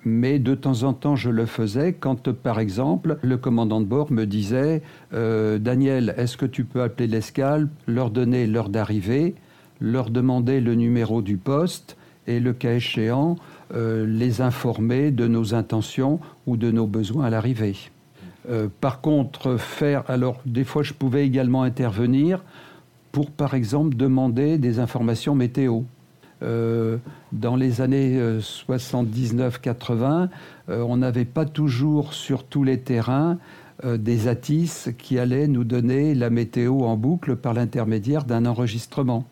Mais de temps en temps, je le faisais quand, par exemple, le commandant de bord me disait euh, Daniel, est-ce que tu peux appeler l'escale, leur donner l'heure d'arrivée, leur demander le numéro du poste et, le cas échéant, euh, les informer de nos intentions ou de nos besoins à l'arrivée Euh, Par contre, faire. Alors, des fois, je pouvais également intervenir pour, par exemple, demander des informations météo. Euh, dans les années euh, 79-80, euh, on n'avait pas toujours sur tous les terrains des ATIS qui allaient nous donner la météo en boucle par l'intermédiaire d'un enregistrement.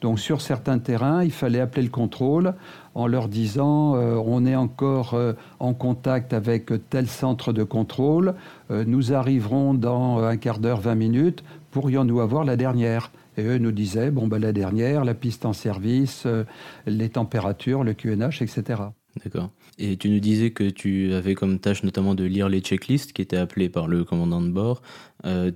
Donc sur certains terrains, il fallait appeler le contrôle en leur disant euh, on est encore euh, en contact avec tel centre de contrôle, euh, nous arriverons dans un quart d'heure, 20 minutes, pourrions-nous avoir la dernière? Et eux nous disaient, bon, ben, la dernière, la piste en service, les températures, le QNH, etc.
D'accord. Et tu nous disais que tu avais comme tâche notamment de lire les checklists qui étaient appelées par le commandant de bord.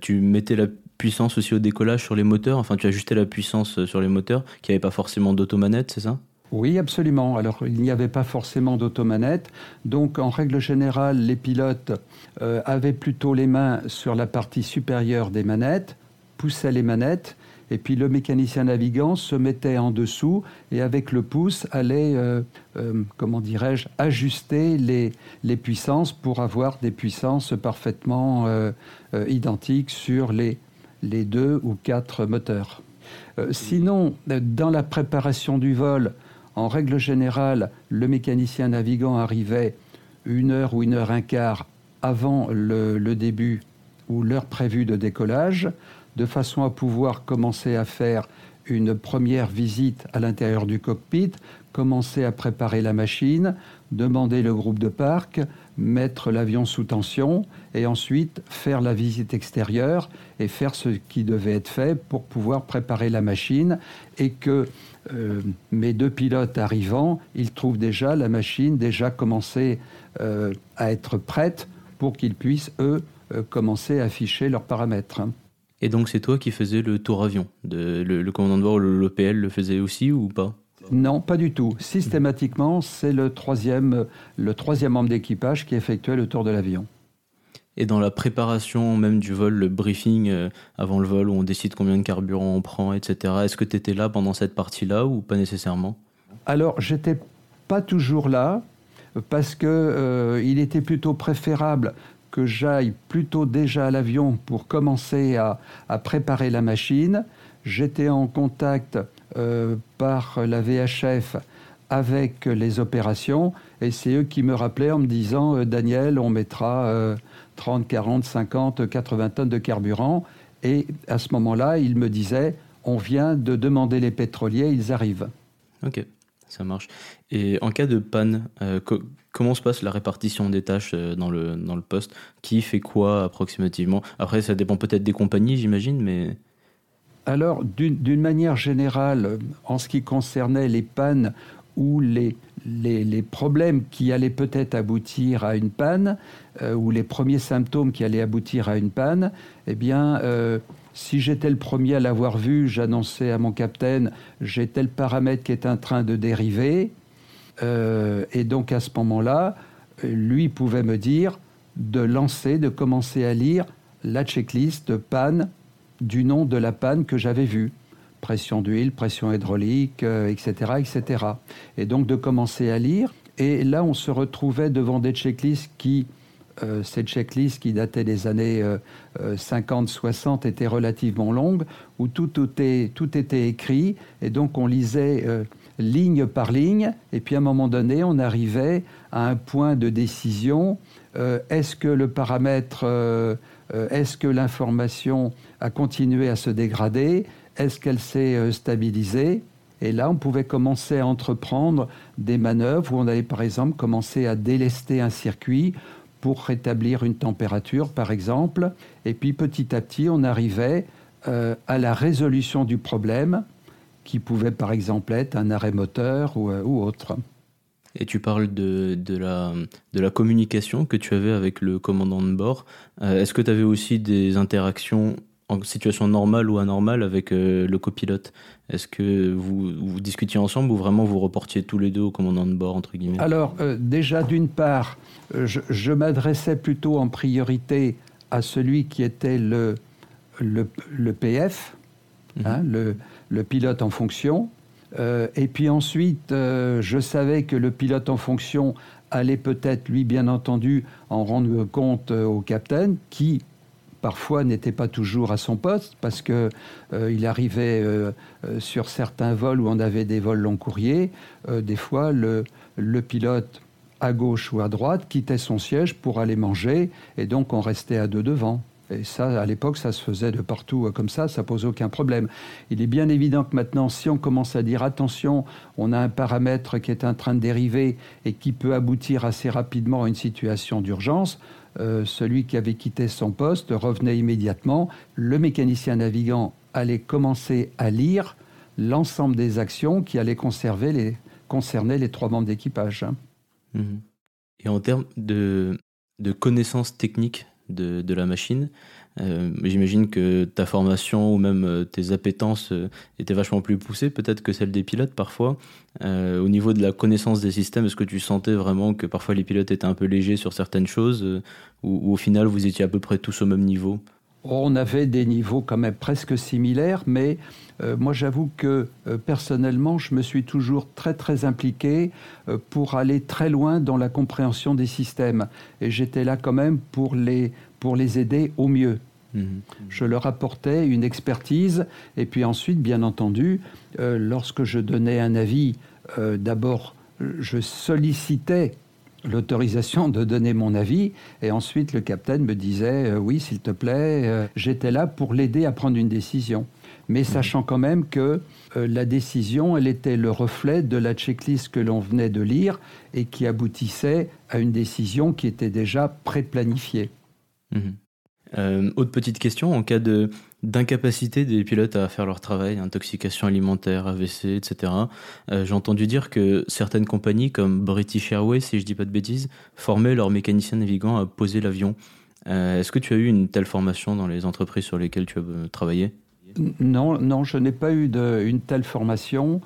Tu mettais la puissance aussi au décollage sur les moteurs, enfin tu ajustais la puissance sur les moteurs qui n'avaient pas forcément d'automanette, c'est ça?
Oui, absolument. Alors, il n'y avait pas forcément d'automanette. Donc, en règle générale, les pilotes euh, avaient plutôt les mains sur la partie supérieure des manettes, poussaient les manettes, et puis le mécanicien navigant se mettait en dessous et avec le pouce allait, euh, euh, comment dirais-je, ajuster les, les, puissances pour avoir des puissances parfaitement identiques sur les, les deux ou quatre moteurs. sinon, dans la préparation du vol, en règle générale, le mécanicien navigant arrivait une heure ou une heure un quart avant le, début ou l'heure prévue de décollage, de façon à pouvoir commencer à faire une première visite à l'intérieur du cockpit, commencer à préparer la machine, demander le groupe de parc, mettre l'avion sous tension et ensuite faire la visite extérieure et faire ce qui devait être fait pour pouvoir préparer la machine et que euh, mes deux pilotes arrivant, ils trouvent déjà la machine déjà commencer euh, à être prête pour qu'ils puissent, eux, euh, commencer à afficher leurs paramètres.
Et donc c'est toi qui faisais le tour avion le, le, commandant de bord, l'OPL, le faisait aussi ou pas?
Non, pas du tout. Systématiquement, c'est le troisième, le troisième membre d'équipage qui effectuait le tour de l'avion.
Et dans la préparation même du vol, le briefing euh, avant le vol où on décide combien de carburant on prend, etc., est-ce que tu étais là pendant cette partie-là ou pas nécessairement?
Alors, j'étais pas toujours là parce que euh, il était plutôt préférable que j'aille plutôt déjà à l'avion pour commencer à, préparer la machine. J'étais en contact euh, par la VHF avec les opérations et c'est eux qui me rappelaient en me disant Daniel, on mettra 30, 40, 50, 80 tonnes de carburant. Et à ce moment-là, il me disait, on vient de demander les pétroliers, ils arrivent.
Ok, ça marche. Et en cas de panne, euh, comment se passe la répartition des tâches euh, dans, le, dans le poste? Qui fait quoi approximativement? Après, ça dépend peut-être des compagnies, j'imagine, mais...
Alors, d'une manière générale, en ce qui concernait les pannes ou les, les, problèmes qui allaient peut-être aboutir à une panne, euh, ou les premiers symptômes qui allaient aboutir à une panne, eh bien, euh, si j'étais le premier à l'avoir vu, j'annonçais à mon capitaine, j'ai tel paramètre qui est en train de dériver, euh, et donc à ce moment-là, lui pouvait me dire de lancer, de commencer à lire la checklist de panne du nom de la panne que j'avais vue pression d'huile, pression hydraulique, etc., euh, etc. Et donc de commencer à lire. Et là, on se retrouvait devant des checklists qui, euh, ces checklists qui dataient des années 50, euh, 60, étaient relativement longues, où tout, était, tout était écrit. Et donc on lisait ligne par ligne. Et puis à un moment donné, on arrivait à un point de décision. est-ce que le paramètre, est-ce que l'information a continué à se dégrader? Est-ce qu'elle s'est euh, stabilisée? Et là, on pouvait commencer à entreprendre des manœuvres où on allait par exemple commencer à délester un circuit pour rétablir une température, par exemple. Et puis petit à petit, on arrivait euh, à la résolution du problème, qui pouvait par exemple être un arrêt moteur ou, euh, autre.
Et tu parles de, de, la, de la communication que tu avais avec le commandant de bord. Est-ce que tu avais aussi des interactions en situation normale ou anormale avec euh, le copilote? Est-ce que vous, vous, discutiez ensemble ou vraiment vous reportiez tous les deux au commandant de bord, entre guillemets?
Alors, euh, déjà, d'une part, euh, je, m'adressais plutôt en priorité à celui qui était le, le, le PF, hein, le, le, pilote en fonction. et puis ensuite, je savais que le pilote en fonction allait peut-être, lui, bien entendu, en rendre compte au capitaine, qui parfois n'était pas toujours à son poste parce que euh, il arrivait euh, euh, sur certains vols où on avait des vols long courriers, des fois le, le, pilote à gauche ou à droite quittait son siège pour aller manger et donc on restait à deux devant. Et ça, à l'époque, ça se faisait de partout comme ça, ça pose aucun problème. Il est bien évident que maintenant, si on commence à dire attention, on a un paramètre qui est en train de dériver et qui peut aboutir assez rapidement à une situation d'urgence, euh, celui qui avait quitté son poste revenait immédiatement. Le mécanicien navigant allait commencer à lire l'ensemble des actions qui allaient concerner les trois membres d'équipage.
Mhm. Et en termes de, de connaissances techniques de, de la machine, euh, j'imagine que ta formation ou même euh, tes appétences euh, étaient vachement plus poussées peut-être que celles des pilotes parfois. au niveau de la connaissance des systèmes, est-ce que tu sentais vraiment que parfois les pilotes étaient un peu légers sur certaines choses ou, au final vous étiez à peu près tous au même niveau?
On avait des niveaux quand même presque similaires, mais moi j'avoue que personnellement je me suis toujours très très impliqué pour aller très loin dans la compréhension des systèmes. Et j'étais là quand même pour les, pour les aider au mieux. Mhm. Je leur apportais une expertise et puis ensuite, bien entendu, euh, lorsque je donnais un avis, euh, d'abord, je sollicitais l'autorisation de donner mon avis. Et ensuite le capitaine me disait euh, oui s'il te plaît j'étais là pour l'aider à prendre une décision. Mais sachant quand même que la décision elle était le reflet de la checklist que l'on venait de lire et qui aboutissait à une décision qui était déjà pré-planifiée.
Mhm. Euh, autre petite question, en cas de d'incapacité des pilotes à faire leur travail, intoxication alimentaire, AVC, etc. Euh, j'ai entendu dire que certaines compagnies, comme British Airways, si je dis pas de bêtises, formaient leurs mécaniciens navigants à poser l'avion. Euh, est-ce que tu as eu une telle formation dans les entreprises sur lesquelles tu as travaillé?
Non, non, je n'ai pas eu une telle formation.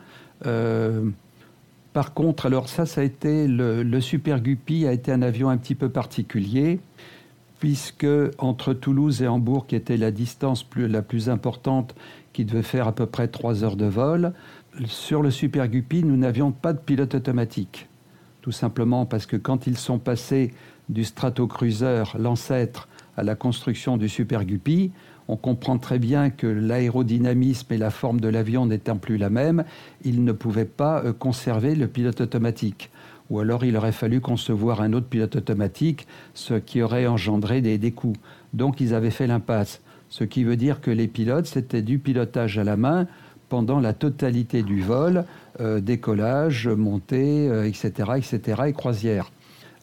par contre, alors ça, ça a été le Super Guppy a été un avion un petit peu particulier puisque entre Toulouse et Hambourg, qui était la distance la plus importante, qui devait faire à peu près trois heures de vol, sur le Super Guppy, nous n'avions pas de pilote automatique. Tout simplement parce que quand ils sont passés du Stratocruiser, l'ancêtre, à la construction du Super Guppy, on comprend très bien que l'aérodynamisme et la forme de l'avion n'étant plus la même, ils ne pouvaient pas euh, conserver le pilote automatique ou alors il aurait fallu concevoir un autre pilote automatique, ce qui aurait engendré des, coûts. Donc ils avaient fait l'impasse, ce qui veut dire que les pilotes, c'était du pilotage à la main pendant la totalité du vol, euh, décollage, montée, etc., euh, etc., et croisière.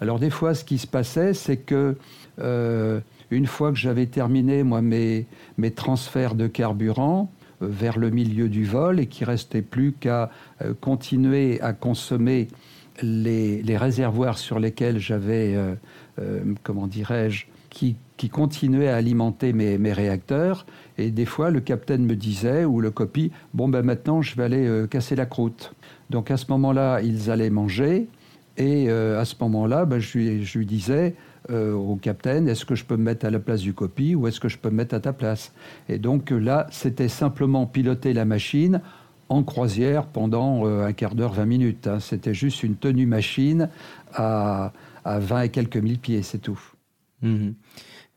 Alors des fois, ce qui se passait, c'est que euh, une fois que j'avais terminé moi mes, mes transferts de carburant, vers le milieu du vol et qu'il restait plus qu'à continuer à consommer les, réservoirs sur lesquels j'avais, euh, euh, comment dirais-je, qui, continuaient à alimenter mes, réacteurs. Et des fois, le capitaine me disait, ou le copie, bon, ben maintenant, je vais aller euh, casser la croûte. Donc à ce moment-là, ils allaient manger. Et à ce moment-là, ben, je, lui, disais au capitaine, est-ce que je peux me mettre à la place du copie ou est-ce que je peux me mettre à ta place? Et donc là, c'était simplement piloter la machine en croisière pendant euh, un quart d'heure, 20 minutes. Hein. C'était juste une tenue machine à, à 20 et quelques mille pieds, c'est tout.
Mhm.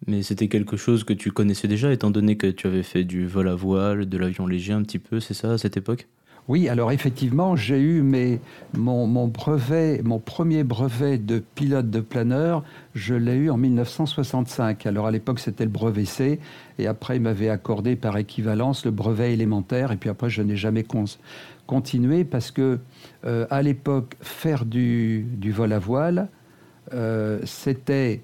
Mais c'était quelque chose que tu connaissais déjà, étant donné que tu avais fait du vol à voile, de l'avion léger un petit peu, c'est ça, à cette époque?
Oui, alors effectivement, j'ai eu mon, premier brevet de pilote de planeur, je l'ai eu en 1965. Alors à l'époque, c'était le brevet C, et après, il m'avait accordé par équivalence le brevet élémentaire, et puis après, je n'ai jamais continué parce que euh, à l'époque, faire du, vol à voile, euh, c'était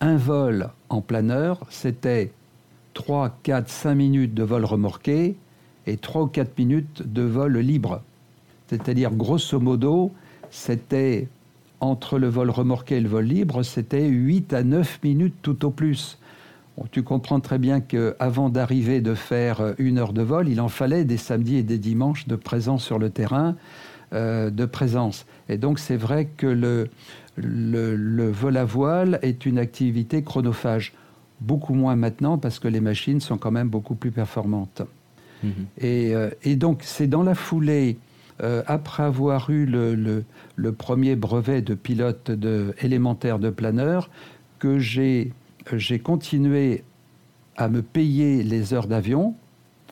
un vol en planeur, c'était 3, 4, 5 minutes de vol remorqué et 3 ou 4 minutes de vol libre. C'est-à-dire, grosso modo, c'était entre le vol remorqué et le vol libre, c'était 8 à 9 minutes tout au plus. tu comprends très bien qu'avant d'arriver de faire une heure de vol, il en fallait des samedis et des dimanches de présence sur le terrain, euh, de présence. Et donc c'est vrai que le, le, vol à voile est une activité chronophage. Beaucoup moins maintenant parce que les machines sont quand même beaucoup plus performantes. Mhm. Euh, et, donc, c'est dans la foulée, euh, après avoir eu le, premier brevet de pilote de, élémentaire de planeur, que j'ai continué à me payer les heures d'avion.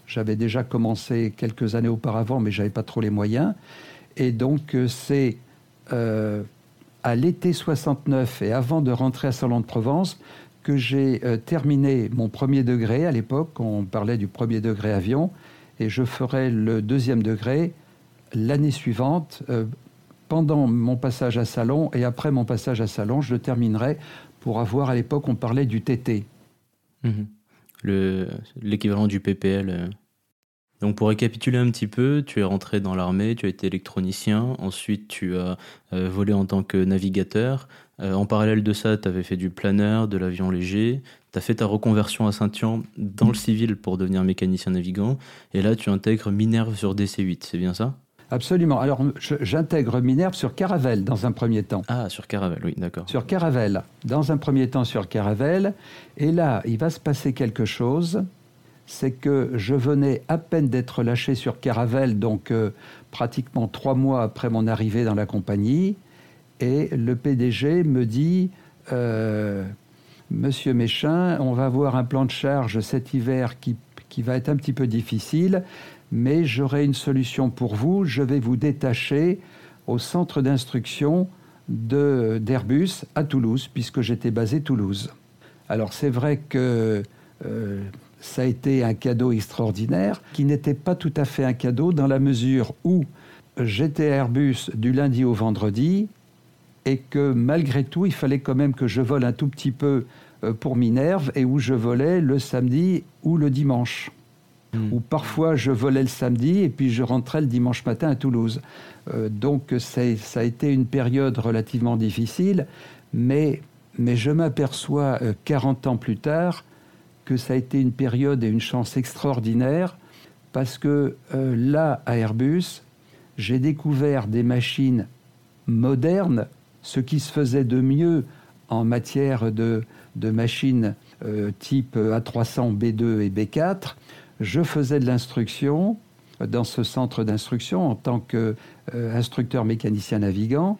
J'avais déjà commencé quelques années auparavant, mais j'avais pas trop les moyens. Et donc, euh, c'est à l'été 69 et avant de rentrer à Salon de Provence que j'ai euh, terminé mon premier degré. À l'époque, on parlait du premier degré avion, et je ferai le deuxième degré l'année suivante, euh, pendant mon passage à Salon, et après mon passage à Salon, je le terminerai pour avoir, à l'époque, on parlait du TT.
Mhm. L'équivalent du PPL. Euh. Donc pour récapituler un petit peu, tu es rentré dans l'armée, tu as été électronicien, ensuite tu as volé en tant que navigateur. Euh, en parallèle de ça, tu avais fait du planeur, de l'avion léger. Tu as fait ta reconversion à Saint-Tian dans le civil pour devenir mécanicien navigant. Et là, tu intègres Minerve sur DC-8, c'est bien ça?
Absolument. Alors, j'intègre Minerve sur Caravelle dans un premier temps.
Ah, sur Caravelle, oui, d'accord.
Sur Caravelle, dans un premier temps sur Caravelle. Et là, il va se passer quelque chose. C'est que je venais à peine d'être lâché sur Caravelle, donc euh, pratiquement trois mois après mon arrivée dans la compagnie. Et le PDG me dit euh, Monsieur Méchin, on va avoir un plan de charge cet hiver qui, qui va être un petit peu difficile mais j'aurai une solution pour vous. Je vais vous détacher au centre d'instruction d'Airbus à Toulouse, puisque j'étais basé Toulouse. Alors c'est vrai que euh, ça a été un cadeau extraordinaire, qui n'était pas tout à fait un cadeau dans la mesure où j'étais Airbus du lundi au vendredi, et que malgré tout, il fallait quand même que je vole un tout petit peu euh, pour Minerve, et où je volais le samedi ou le dimanche. Hmm. Ou parfois je volais le samedi et puis je rentrais le dimanche matin à Toulouse. Euh, donc ça a été une période relativement difficile, mais, mais je m'aperçois 40 euh, ans plus tard que ça a été une période et une chance extraordinaire parce que euh, là, à Airbus, j'ai découvert des machines modernes, ce qui se faisait de mieux en matière de, machines type A300, B2 et B4 je faisais de l'instruction dans ce centre d'instruction en tant qu'instructeur mécanicien navigant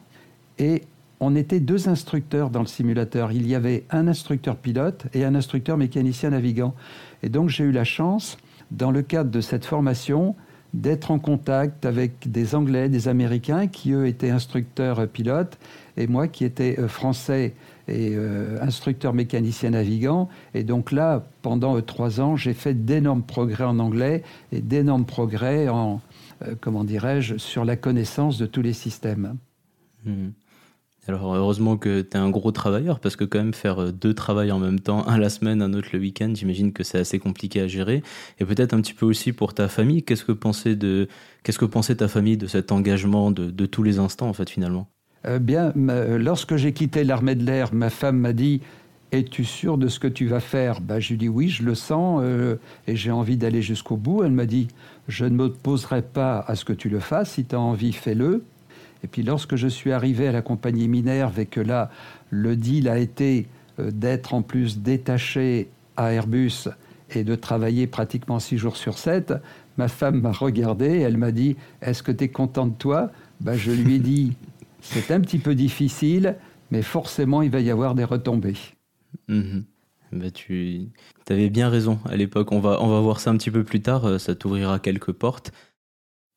et on était deux instructeurs dans le simulateur. Il y avait un instructeur pilote et un instructeur mécanicien navigant. Et donc j'ai eu la chance, dans le cadre de cette formation, d'être en contact avec des Anglais, des Américains qui, eux, étaient instructeurs pilotes, et moi qui étais euh, français et euh, instructeur mécanicien navigant. Et donc là, pendant euh, trois ans, j'ai fait d'énormes progrès en anglais et d'énormes progrès en, comment dirais-je, sur la connaissance de tous les systèmes.
Hmm. Alors heureusement que tu es un gros travailleur parce que quand même faire deux travails en même temps, <laughs> un la semaine, un autre le week-end, j'imagine que c'est assez compliqué à gérer. Et peut-être un petit peu aussi pour ta famille, qu'est-ce que pensait de qu'est-ce que pensait ta famille de cet engagement de, tous les instants en fait finalement?
Euh, bien, lorsque j'ai quitté l'armée de l'air, ma femme m'a dit Es-tu sûr de ce que tu vas faire? Bah, Je lui dit Oui, je le sens euh, et j'ai envie d'aller jusqu'au bout. Elle m'a dit Je ne m'opposerai pas à ce que tu le fasses. Si tu as envie, fais-le. Et puis, lorsque je suis arrivé à la compagnie Minerve et que là, le deal a été euh, d'être en plus détaché à Airbus et de travailler pratiquement six jours sur sept, ma femme m'a regardé elle m'a dit Est-ce que tu es content de toi? Bah, Je lui ai dit c'est un petit peu difficile, mais forcément, il va y avoir des retombées.
Bah, tu avais bien raison à l'époque. On va, on va voir ça un petit peu plus tard. Euh, ça t'ouvrira quelques portes.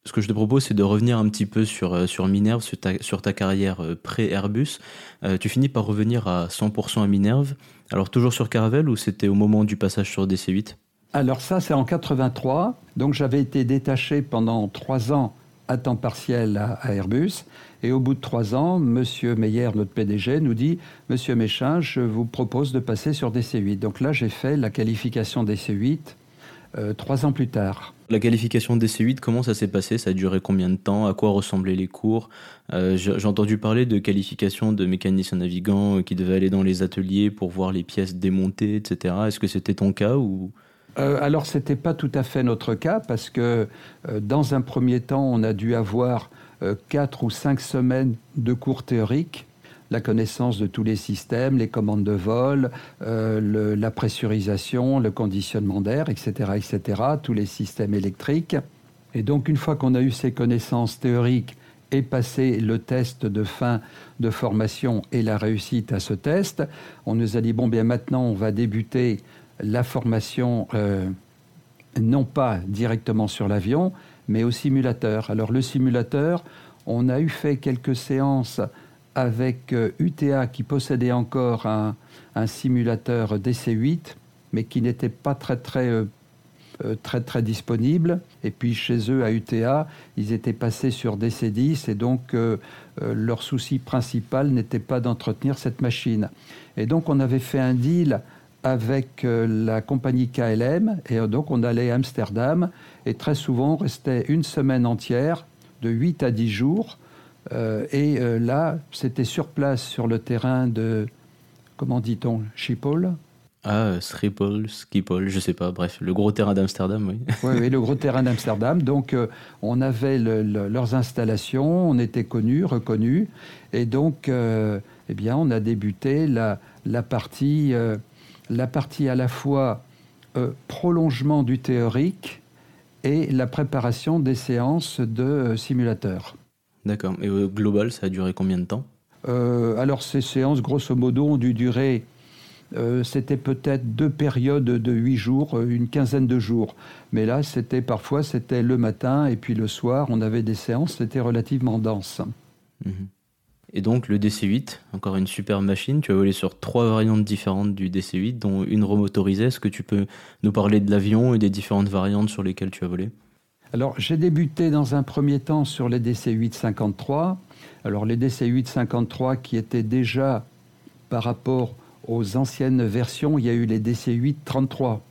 Ce que je te propose, c'est de revenir un petit peu sur, euh, Minerve, sur ta, carrière euh, pré-Airbus. tu finis par revenir à 100% à Minerve. Alors, toujours sur Caravelle ou c'était au moment du passage sur DC-8
Alors, ça, c'est en 83. Donc, j'avais été détaché pendant trois ans à temps partiel à Airbus. Et au bout de trois ans, M. Meyer, notre PDG, nous dit Monsieur Méchin, je vous propose de passer sur DC8. Donc là, j'ai fait la qualification DC8 euh, trois ans plus tard.
La qualification DC8, comment ça s'est passé? Ça a duré combien de temps? À quoi ressemblaient les cours? Euh, J'ai entendu parler de qualification de mécanicien navigant euh, qui devait aller dans les ateliers pour voir les pièces démontées, etc. Est-ce que c'était ton cas ou?
Euh, alors, ce n'était pas tout à fait notre cas parce que dans un premier temps, on a dû avoir quatre ou cinq semaines de cours théoriques la connaissance de tous les systèmes, les commandes de vol, euh, la pressurisation, le conditionnement d'air, etc., etc., tous les systèmes électriques. Et donc, une fois qu'on a eu ces connaissances théoriques et passé le test de fin de formation et la réussite à ce test, on nous a dit bon, bien maintenant, on va débuter la formation euh, non pas directement sur l'avion, mais au simulateur. Alors le simulateur, on a eu fait quelques séances avec UTA euh, qui possédait encore un, simulateur DC-8, mais qui n'était pas très très euh, euh, très très disponible. Et puis chez eux à UTA, ils étaient passés sur DC-10 et donc leur souci principal n'était pas d'entretenir cette machine. Et donc on avait fait un deal avec la compagnie KLM et donc on allait à Amsterdam et très souvent on restait une semaine entière de 8 à 10 jours et là c'était sur place sur le terrain de comment dit-on Schiphol?
Ah, Schiphol, Schiphol, je sais pas, bref, le gros terrain d'Amsterdam, oui.
oui. oui, le gros terrain d'Amsterdam. Donc, euh, on avait leurs installations, on était connus, reconnus, et donc, euh, eh bien, on a débuté la, la, partie, euh, la partie à la fois prolongement du théorique et la préparation des séances de simulateurs.
D'accord. Et au global, ça a duré combien de temps
Alors, ces séances, grosso modo, ont dû durer euh, c'était peut-être deux périodes de huit jours, euh, une quinzaine de jours. Mais là, c'était parfois c'était le matin et puis le soir, on avait des séances, c'était relativement dense.
Mhm. Et donc le DC-8, encore une super machine. Tu as volé sur trois variantes différentes du DC-8, dont une remotorisée. Est-ce que tu peux nous parler de l'avion et des différentes variantes sur lesquelles tu as volé?
Alors j'ai débuté dans un premier temps sur les DC-8 53. Alors les DC-8 53 qui étaient déjà par rapport aux anciennes versions, il y a eu les DC-8 33.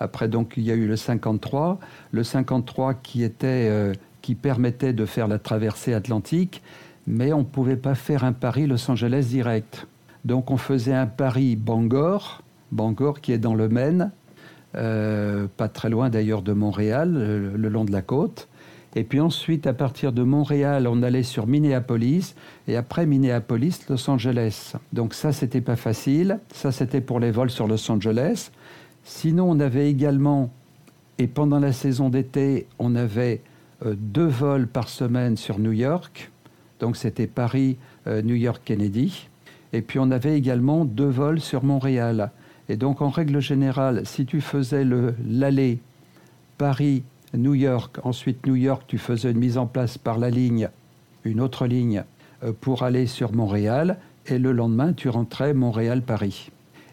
Après, donc, il y a eu le 53. Le 53 qui, était, euh, qui permettait de faire la traversée atlantique, mais on ne pouvait pas faire un Paris-Los Angeles direct. Donc, on faisait un Paris-Bangor, Bangor qui est dans le Maine, euh, pas très loin d'ailleurs de Montréal, le long de la côte. Et puis ensuite, à partir de Montréal, on allait sur Minneapolis. Et après Minneapolis, Los Angeles. Donc ça, c'était pas facile. Ça, c'était pour les vols sur Los Angeles. Sinon, on avait également, et pendant la saison d'été, on avait euh, deux vols par semaine sur New York. Donc c'était Paris, euh, New York, Kennedy. Et puis on avait également deux vols sur Montréal. Et donc en règle générale, si tu faisais l'aller Paris, New York, ensuite New York, tu faisais une mise en place par la ligne, une autre ligne, euh, pour aller sur Montréal, et le lendemain, tu rentrais Montréal-Paris.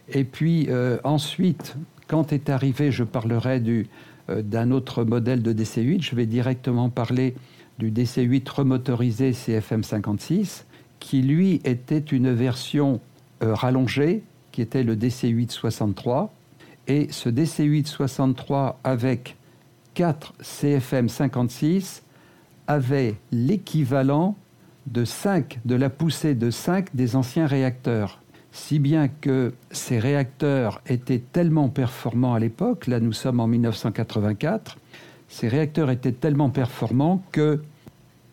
Et puis euh, ensuite, quand est arrivé, je parlerai du, euh, d'un autre modèle de DC-8, je vais directement parler du DC-8 remotorisé CFM56, qui lui était une version rallongée, qui était le DC-8 63. Et ce DC-8 63 avec 4 CFM 56 avait l'équivalent de 5, de la poussée de 5 des anciens réacteurs. Si bien que ces réacteurs étaient tellement performants à l'époque, là nous sommes en 1984, ces réacteurs étaient tellement performants que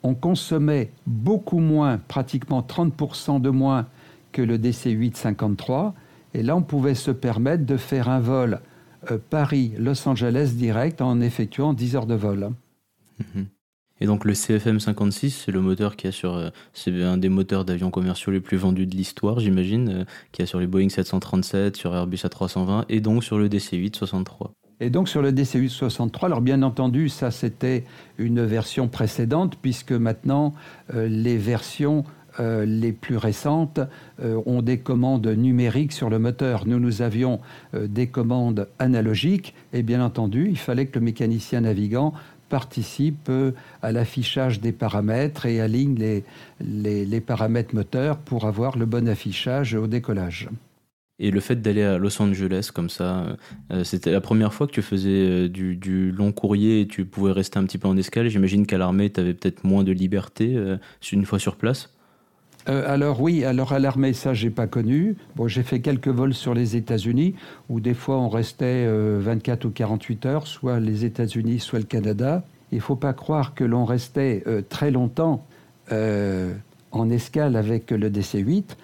on consommait beaucoup moins, pratiquement 30% de moins que le DC-8-53, et là on pouvait se permettre de faire un vol euh, Paris-Los Angeles direct en effectuant 10 heures de vol.
Mhm. Et donc le CFM 56, c'est le moteur qui a sur, euh, c'est un des moteurs d'avions commerciaux les plus vendus de l'histoire, j'imagine, euh, qui a sur les Boeing 737, sur Airbus A320 et donc sur le DC-8 63.
Et donc sur le DC-8 63, alors bien entendu, ça c'était une version précédente puisque maintenant les versions euh, les plus récentes euh, ont des commandes numériques sur le moteur. Nous, nous avions euh, des commandes analogiques et bien entendu, il fallait que le mécanicien navigant participe à l'affichage des paramètres et aligne les, les, paramètres moteurs pour avoir le bon affichage au décollage.
Et le fait d'aller à Los Angeles comme ça, c'était la première fois que tu faisais du, du, long courrier et tu pouvais rester un petit peu en escale. J'imagine qu'à l'armée, tu avais peut-être moins de liberté une fois sur place.
Euh, alors oui, alors à l'armée, ça, j'ai pas connu. Bon, j'ai fait quelques vols sur les États-Unis, où des fois on restait 24 euh, ou 48 heures, soit les États-Unis, soit le Canada. Il faut pas croire que l'on restait euh, très longtemps en escale avec le DC-8,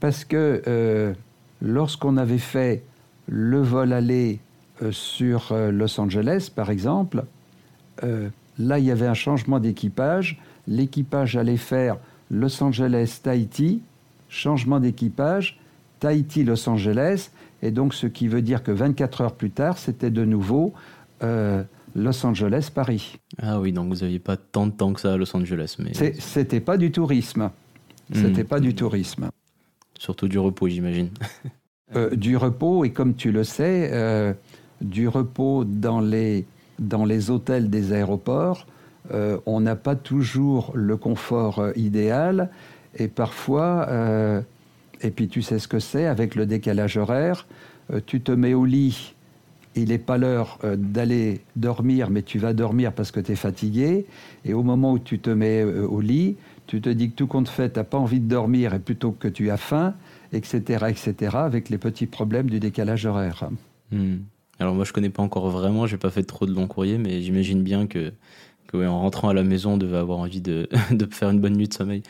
parce que lorsqu'on avait fait le vol aller sur Los Angeles, par exemple, là, il y avait un changement d'équipage. L'équipage allait faire Los Angeles, Tahiti, changement d'équipage, Tahiti, Los Angeles, et donc ce qui veut dire que 24 heures plus tard, c'était de nouveau euh, Los Angeles, Paris.
Ah oui, donc vous n'aviez pas tant de temps que ça à Los Angeles. mais
C'était pas du tourisme. C'était hmm. pas du tourisme.
Surtout du repos, j'imagine. <laughs>
Euh, du repos, et comme tu le sais, euh, du repos dans les, dans les hôtels des aéroports, euh, on n'a pas toujours le confort euh, idéal et parfois, euh, Et puis tu sais ce que c'est avec le décalage horaire. Tu te mets au lit, il n'est pas l'heure d'aller dormir, mais tu vas dormir parce que tu es fatigué. Et au moment où tu te mets au lit, tu te dis que tout compte fait, tu n'as pas envie de dormir et plutôt que tu as faim, etc., etc., avec les petits problèmes du décalage horaire.
Hmm. Alors moi je connais pas encore vraiment, j'ai pas fait trop de longs courriers, mais j'imagine bien que, en rentrant à la maison, on devait avoir envie de, <laughs> faire une bonne nuit de sommeil.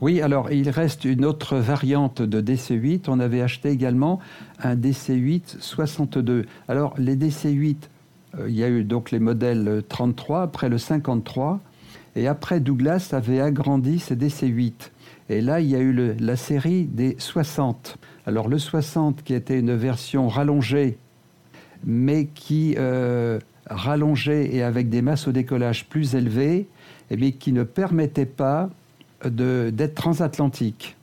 Oui, alors il reste une autre variante de DC8. On avait acheté également un DC8 62. Alors les DC8, euh, il y a eu donc les modèles 33, après le 53, et après Douglas avait agrandi ces DC8. Et là, il y a eu la série des 60. Alors le 60 qui était une version rallongée, mais qui euh, rallongeait et avec des masses au décollage plus élevées, mais qui ne permettait pas d'être transatlantique.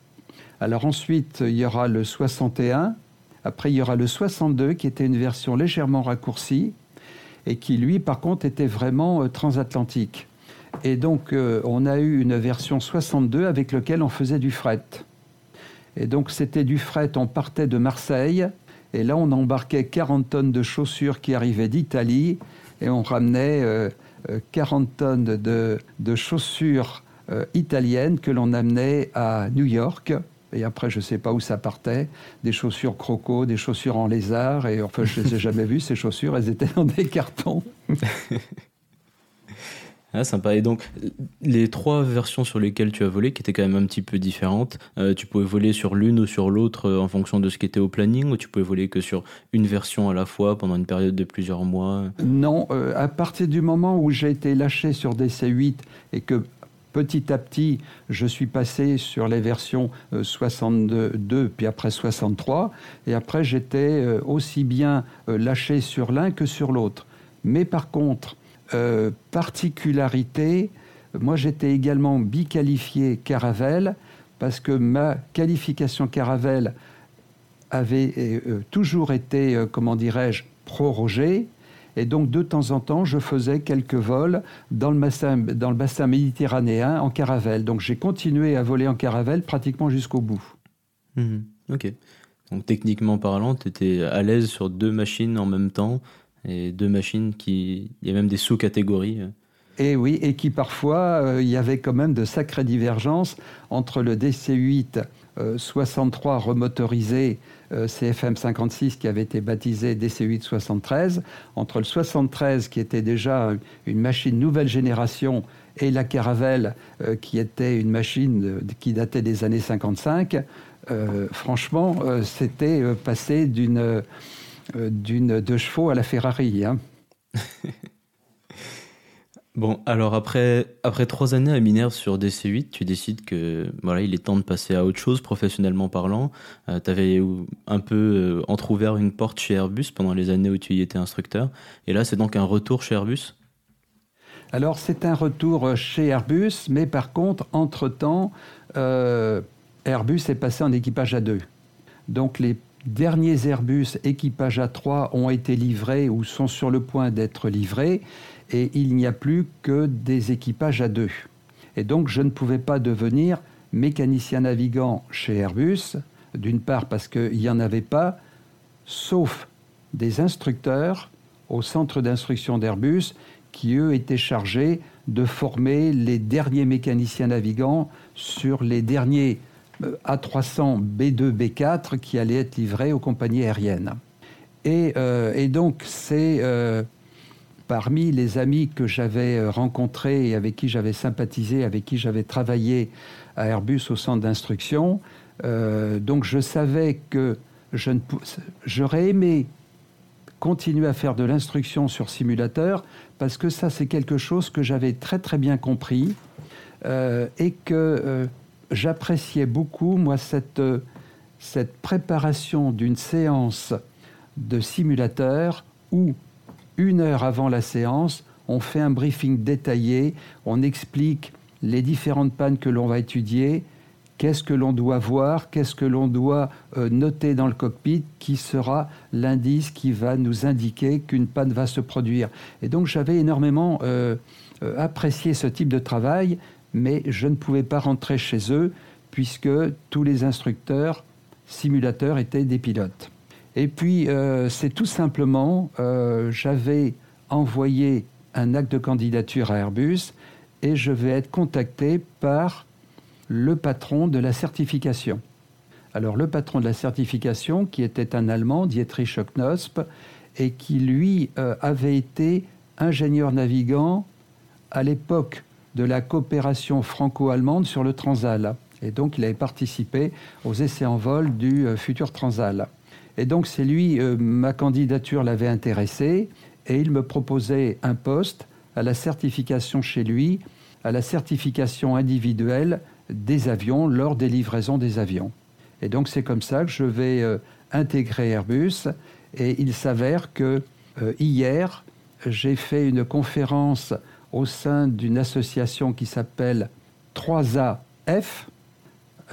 Alors ensuite, il y aura le 61, après il y aura le 62 qui était une version légèrement raccourcie et qui lui par contre était vraiment euh, transatlantique. Et donc euh, on a eu une version 62 avec laquelle on faisait du fret. Et donc c'était du fret, on partait de Marseille et là on embarquait 40 tonnes de chaussures qui arrivaient d'Italie et on ramenait 40 euh, tonnes de, de chaussures euh, italienne que l'on amenait à New York. Et après, je ne sais pas où ça partait, des chaussures croco, des chaussures en lézard. Et enfin, je ne les ai <laughs> jamais vues, ces chaussures, elles étaient dans des cartons. <laughs>
Ah, sympa. Et donc, les trois versions sur lesquelles tu as volé, qui étaient quand même un petit peu différentes, euh, tu pouvais voler sur l'une ou sur l'autre euh, en fonction de ce qui était au planning, ou tu pouvais voler que sur une version à la fois pendant une période de plusieurs mois?
Non, à partir du moment où j'ai été lâché sur DC8 et que Petit à petit, je suis passé sur les versions 62, euh, puis après 63, et après j'étais euh, aussi bien euh, lâché sur l'un que sur l'autre. Mais par contre, particularité, moi j'étais également biqualifié Caravelle, parce que ma qualification Caravelle avait toujours été, comment dirais-je, prorogée, et donc, de temps en temps, je faisais quelques vols dans le bassin, méditerranéen en caravelle. Donc, j'ai continué à voler en caravelle pratiquement jusqu'au bout.
Mhm. ok. Donc, techniquement parlant, tu étais à l'aise sur deux machines en même temps et deux machines qui. Il y a même des sous-catégories.
Et oui, et qui parfois, euh, il y avait quand même de sacrées divergences entre le DC-8 63 remotorisé euh, CFM 56 qui avait été baptisé DC8 73, entre le 73 qui était déjà une machine nouvelle génération et la Caravelle euh, qui était une machine qui datait des années 55, euh, franchement, c'était passé d'une d'une de chevaux à la Ferrari. Hein. <laughs>
Bon, alors après, après trois années à Minerve sur DC8, tu décides que voilà, il est temps de passer à autre chose professionnellement parlant. Euh, tu avais un peu euh, entrouvert une porte chez Airbus pendant les années où tu y étais instructeur. Et là, c'est donc un retour chez Airbus?
Alors, c'est un retour euh, chez Airbus, mais par contre, entre-temps, Airbus est passé en équipage à deux. Donc, les derniers Airbus équipage A3 ont été livrés ou sont sur le point d'être livrés et il n'y a plus que des équipages à deux. Et donc je ne pouvais pas devenir mécanicien navigant chez Airbus, d'une part parce qu'il n'y en avait pas, sauf des instructeurs au centre d'instruction d'Airbus qui, eux, étaient chargés de former les derniers mécaniciens navigants sur les derniers A300 B2, B4 qui allaient être livrés aux compagnies aériennes. Et, euh, donc, c'est euh, parmi les amis que j'avais euh, rencontrés et avec qui j'avais sympathisé, avec qui j'avais travaillé à Airbus au centre d'instruction. Donc je savais que je ne j'aurais aimé continuer à faire de l'instruction sur simulateur parce que ça c'est quelque chose que j'avais très très bien compris et que j'appréciais beaucoup moi cette, cette préparation d'une séance de simulateur où une heure avant la séance, on fait un briefing détaillé, on explique les différentes pannes que l'on va étudier, qu'est-ce que l'on doit voir, qu'est-ce que l'on doit euh, noter dans le cockpit, qui sera l'indice qui va nous indiquer qu'une panne va se produire. Et donc j'avais énormément euh, euh, apprécié ce type de travail, mais je ne pouvais pas rentrer chez eux puisque tous les instructeurs simulateurs étaient des pilotes. Et puis, euh, c'est tout simplement, euh, j'avais envoyé un acte de candidature à Airbus et je vais être contacté par le patron de la certification. Alors, le patron de la certification, qui était un Allemand, Dietrich Knosp, et qui, lui, euh, avait été ingénieur navigant à l'époque de la coopération franco-allemande sur le Transal. Et donc, il avait participé aux essais en vol du futur Transal. Et donc, c'est lui, euh, ma candidature l'avait intéressé, et il me proposait un poste à la certification chez lui, à la certification individuelle des avions lors des livraisons des avions. Et donc, c'est comme ça que je vais euh, intégrer Airbus. Et il s'avère que euh, hier, j'ai fait une conférence au sein d'une association qui s'appelle 3AF,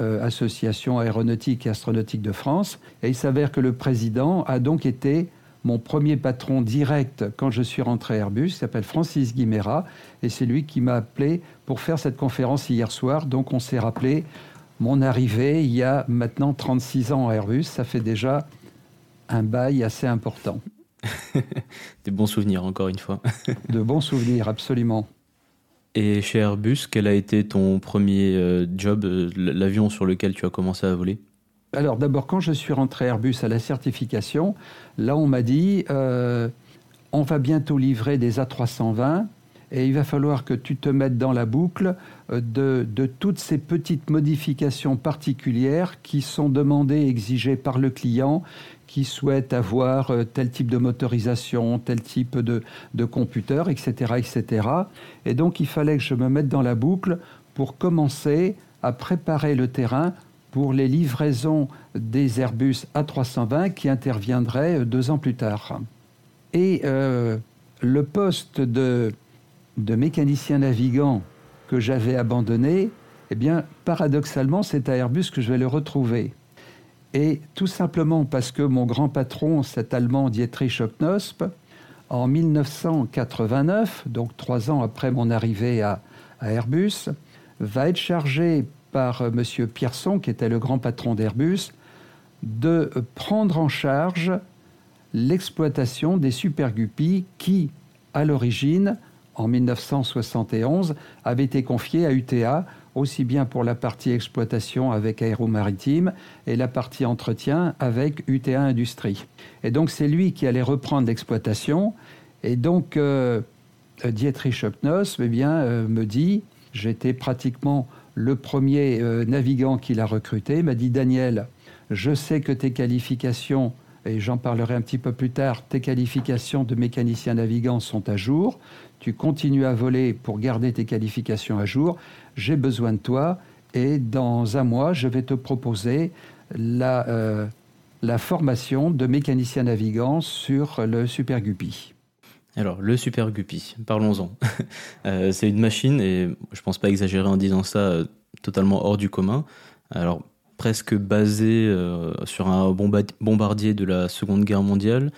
euh, Association aéronautique et astronautique de France. Et il s'avère que le président a donc été mon premier patron direct quand je suis rentré à Airbus, s'appelle Francis Guimera, et c'est lui qui m'a appelé pour faire cette conférence hier soir. Donc on s'est rappelé mon arrivée il y a maintenant 36 ans à Airbus, ça fait déjà un bail assez important. <laughs>
Des bons souvenirs, encore une fois.
De bons souvenirs, absolument.
Et chez Airbus, quel a été ton premier euh, job, euh, l'avion sur lequel tu as commencé à voler?
Alors d'abord, quand je suis rentré à Airbus à la certification, là on m'a dit, euh, on va bientôt livrer des A320 et il va falloir que tu te mettes dans la boucle de, de, toutes ces petites modifications particulières qui sont demandées, exigées par le client qui souhaitent avoir euh, tel type de motorisation, tel type de, de computer, etc., etc. Et donc il fallait que je me mette dans la boucle pour commencer à préparer le terrain pour les livraisons des Airbus A320 qui interviendraient euh, deux ans plus tard. Et euh, le poste de, de mécanicien navigant que j'avais abandonné, eh bien, paradoxalement, c'est à Airbus que je vais le retrouver. Et tout simplement parce que mon grand patron, cet Allemand Dietrich Knosp, en 1989, donc trois ans après mon arrivée à, Airbus, va être chargé par euh, M. Pierson, qui était le grand patron d'Airbus, de prendre en charge l'exploitation des Super Guppy qui, à l'origine, en 1971, avaient été confiés à UTA aussi bien pour la partie exploitation avec Aéromaritime et la partie entretien avec UTA Industrie. Et donc c'est lui qui allait reprendre l'exploitation. Et donc euh, Dietrich Knoss eh bien, euh, me dit, j'étais pratiquement le premier euh, navigant qu'il a recruté, m'a dit Daniel, je sais que tes qualifications et j'en parlerai un petit peu plus tard, tes qualifications de mécanicien navigant sont à jour, tu continues à voler pour garder tes qualifications à jour, j'ai besoin de toi et dans un mois, je vais te proposer la, euh, formation de mécanicien navigant sur le Super Guppy.
Alors, le Super Guppy, parlons-en. <laughs> Euh, c'est une machine, et je ne pense pas exagérer en disant ça, euh, totalement hors du commun. Alors, presque basé sur un bombardier de la Seconde Guerre mondiale,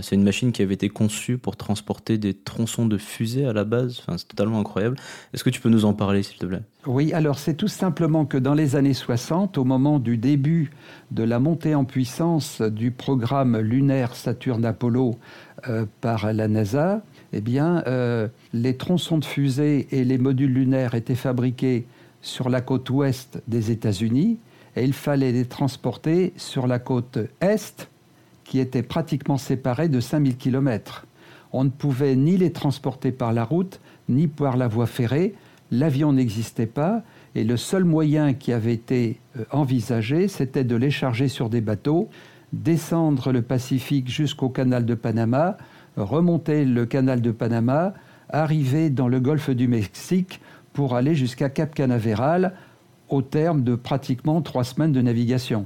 c'est une machine qui avait été conçue pour transporter des tronçons de fusée à la base. Enfin, c'est totalement incroyable. Est-ce que tu peux nous en parler, s'il te plaît?
Oui, alors c'est tout simplement que dans les années 60, au moment du début de la montée en puissance du programme lunaire Saturne-Apollo euh, par la NASA, eh bien, euh, les tronçons de fusée et les modules lunaires étaient fabriqués sur la côte ouest des États-Unis et il fallait les transporter sur la côte est qui étaient pratiquement séparés de 5000 km. On ne pouvait ni les transporter par la route, ni par la voie ferrée. L'avion n'existait pas et le seul moyen qui avait été euh, envisagé, c'était de les charger sur des bateaux, descendre le Pacifique jusqu'au canal de Panama, remonter le canal de Panama, arriver dans le golfe du Mexique pour aller jusqu'à Cap Canaveral au terme de pratiquement trois semaines de navigation.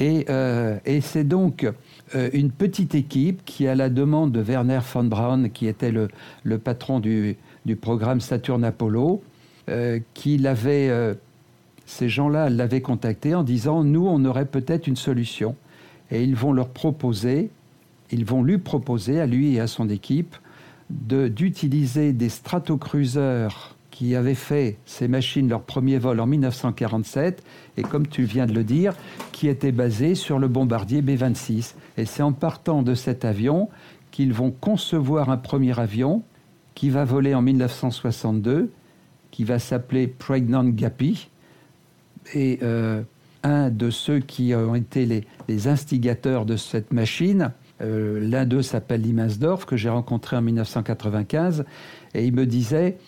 Et, euh, et c'est donc une petite équipe qui, à la demande de Werner von Braun, qui était le, le patron du, du, programme Saturne Apollo, euh, qui l'avait, euh, ces gens-là l'avaient contacté en disant Nous, on aurait peut-être une solution. Et ils vont leur proposer, ils vont lui proposer, à lui et à son équipe, d'utiliser des stratocruiseurs qui avaient fait ces machines leur premier vol en 1947 et comme tu viens de le dire, qui était basé sur le bombardier B-26. Et c'est en partant de cet avion qu'ils vont concevoir un premier avion qui va voler en 1962, qui va s'appeler Pregnant Guppy. Et euh, un de ceux qui ont été les, les instigateurs de cette machine, euh, l'un d'eux s'appelle Limansdorf, que j'ai rencontré en 1995, et il me disait,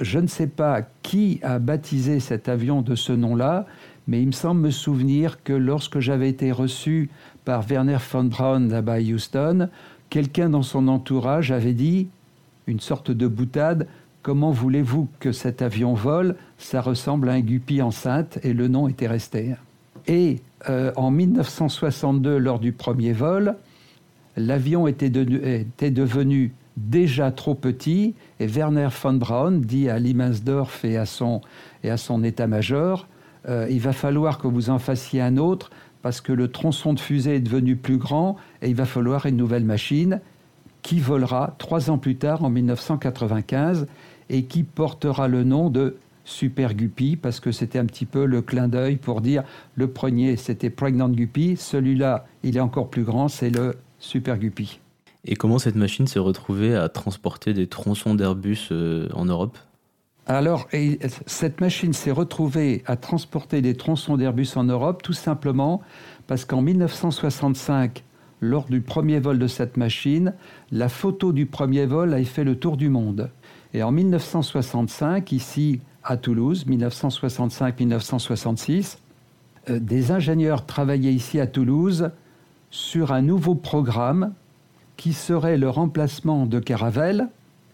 je ne sais pas qui a baptisé cet avion de ce nom-là, mais il me semble me souvenir que lorsque j'avais été reçu par Werner von Braun là-bas à Houston, quelqu'un dans son entourage avait dit, une sorte de boutade, comment voulez-vous que cet avion vole? Ça ressemble à un guppy enceinte, et le nom était resté. Et euh, en 1962, lors du premier vol, l'avion était, était, devenu déjà trop petit et Werner von Braun dit à Limansdorf et à son, son état-major euh, il va falloir que vous en fassiez un autre parce que le tronçon de fusée est devenu plus grand et il va falloir une nouvelle machine qui volera trois ans plus tard en 1995 et qui portera le nom de Super Guppy parce que c'était un petit peu le clin d'œil pour dire le premier c'était Pregnant Guppy, celui-là il est encore plus grand, c'est le Super Guppy.
Et comment cette machine s'est retrouvée à transporter des tronçons d'Airbus euh, en Europe?
Alors, cette machine s'est retrouvée à transporter des tronçons d'Airbus en Europe tout simplement parce qu'en 1965, lors du premier vol de cette machine, la photo du premier vol a fait le tour du monde. Et en 1965, ici à Toulouse, 1965-1966, euh, des ingénieurs travaillaient ici à Toulouse sur un nouveau programme qui serait le remplacement de Caravelle.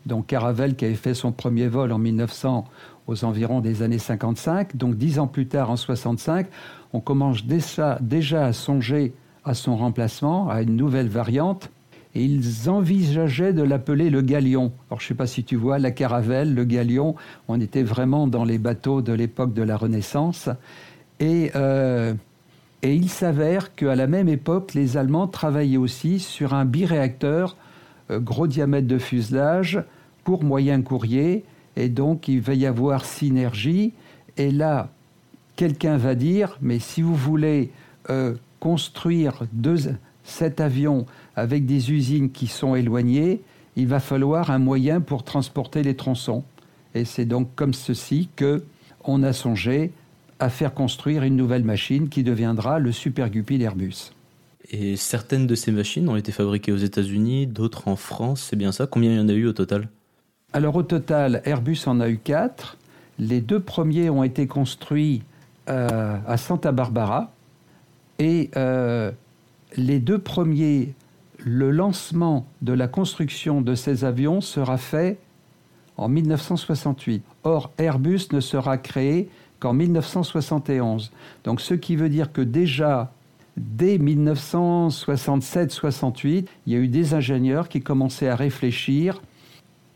Donc Caravelle qui avait fait son premier vol en 1900 aux environs des années 55. Donc dix ans plus tard, en 65, on commence déjà, à songer à son remplacement, à une nouvelle variante. Et ils envisageaient de l'appeler le Galion. Alors je ne sais pas si tu vois, la Caravelle, le Galion, on était vraiment dans les bateaux de l'époque de la Renaissance. Et euh, et il s'avère qu'à la même époque, les Allemands travaillaient aussi sur un biréacteur euh, gros diamètre de fuselage pour moyen courrier. Et donc, il va y avoir synergie. Et là, quelqu'un va dire, mais si vous voulez euh, construire deux, cet avion avec des usines qui sont éloignées, il va falloir un moyen pour transporter les tronçons. Et c'est donc comme ceci que on a songé à faire construire une nouvelle machine qui deviendra le Super Guppy d'Airbus.
Et certaines de ces machines ont été fabriquées aux États-Unis, d'autres en France, c'est bien ça? Combien il y en a eu au total?
Alors au total, Airbus en a eu quatre. Les deux premiers ont été construits euh, à Santa Barbara. Et euh, les deux premiers, le lancement de la construction de ces avions sera fait en 1968. Or, Airbus ne sera créé qu'en 1971. Donc ce qui veut dire que déjà, dès 1967-68, il y a eu des ingénieurs qui commençaient à réfléchir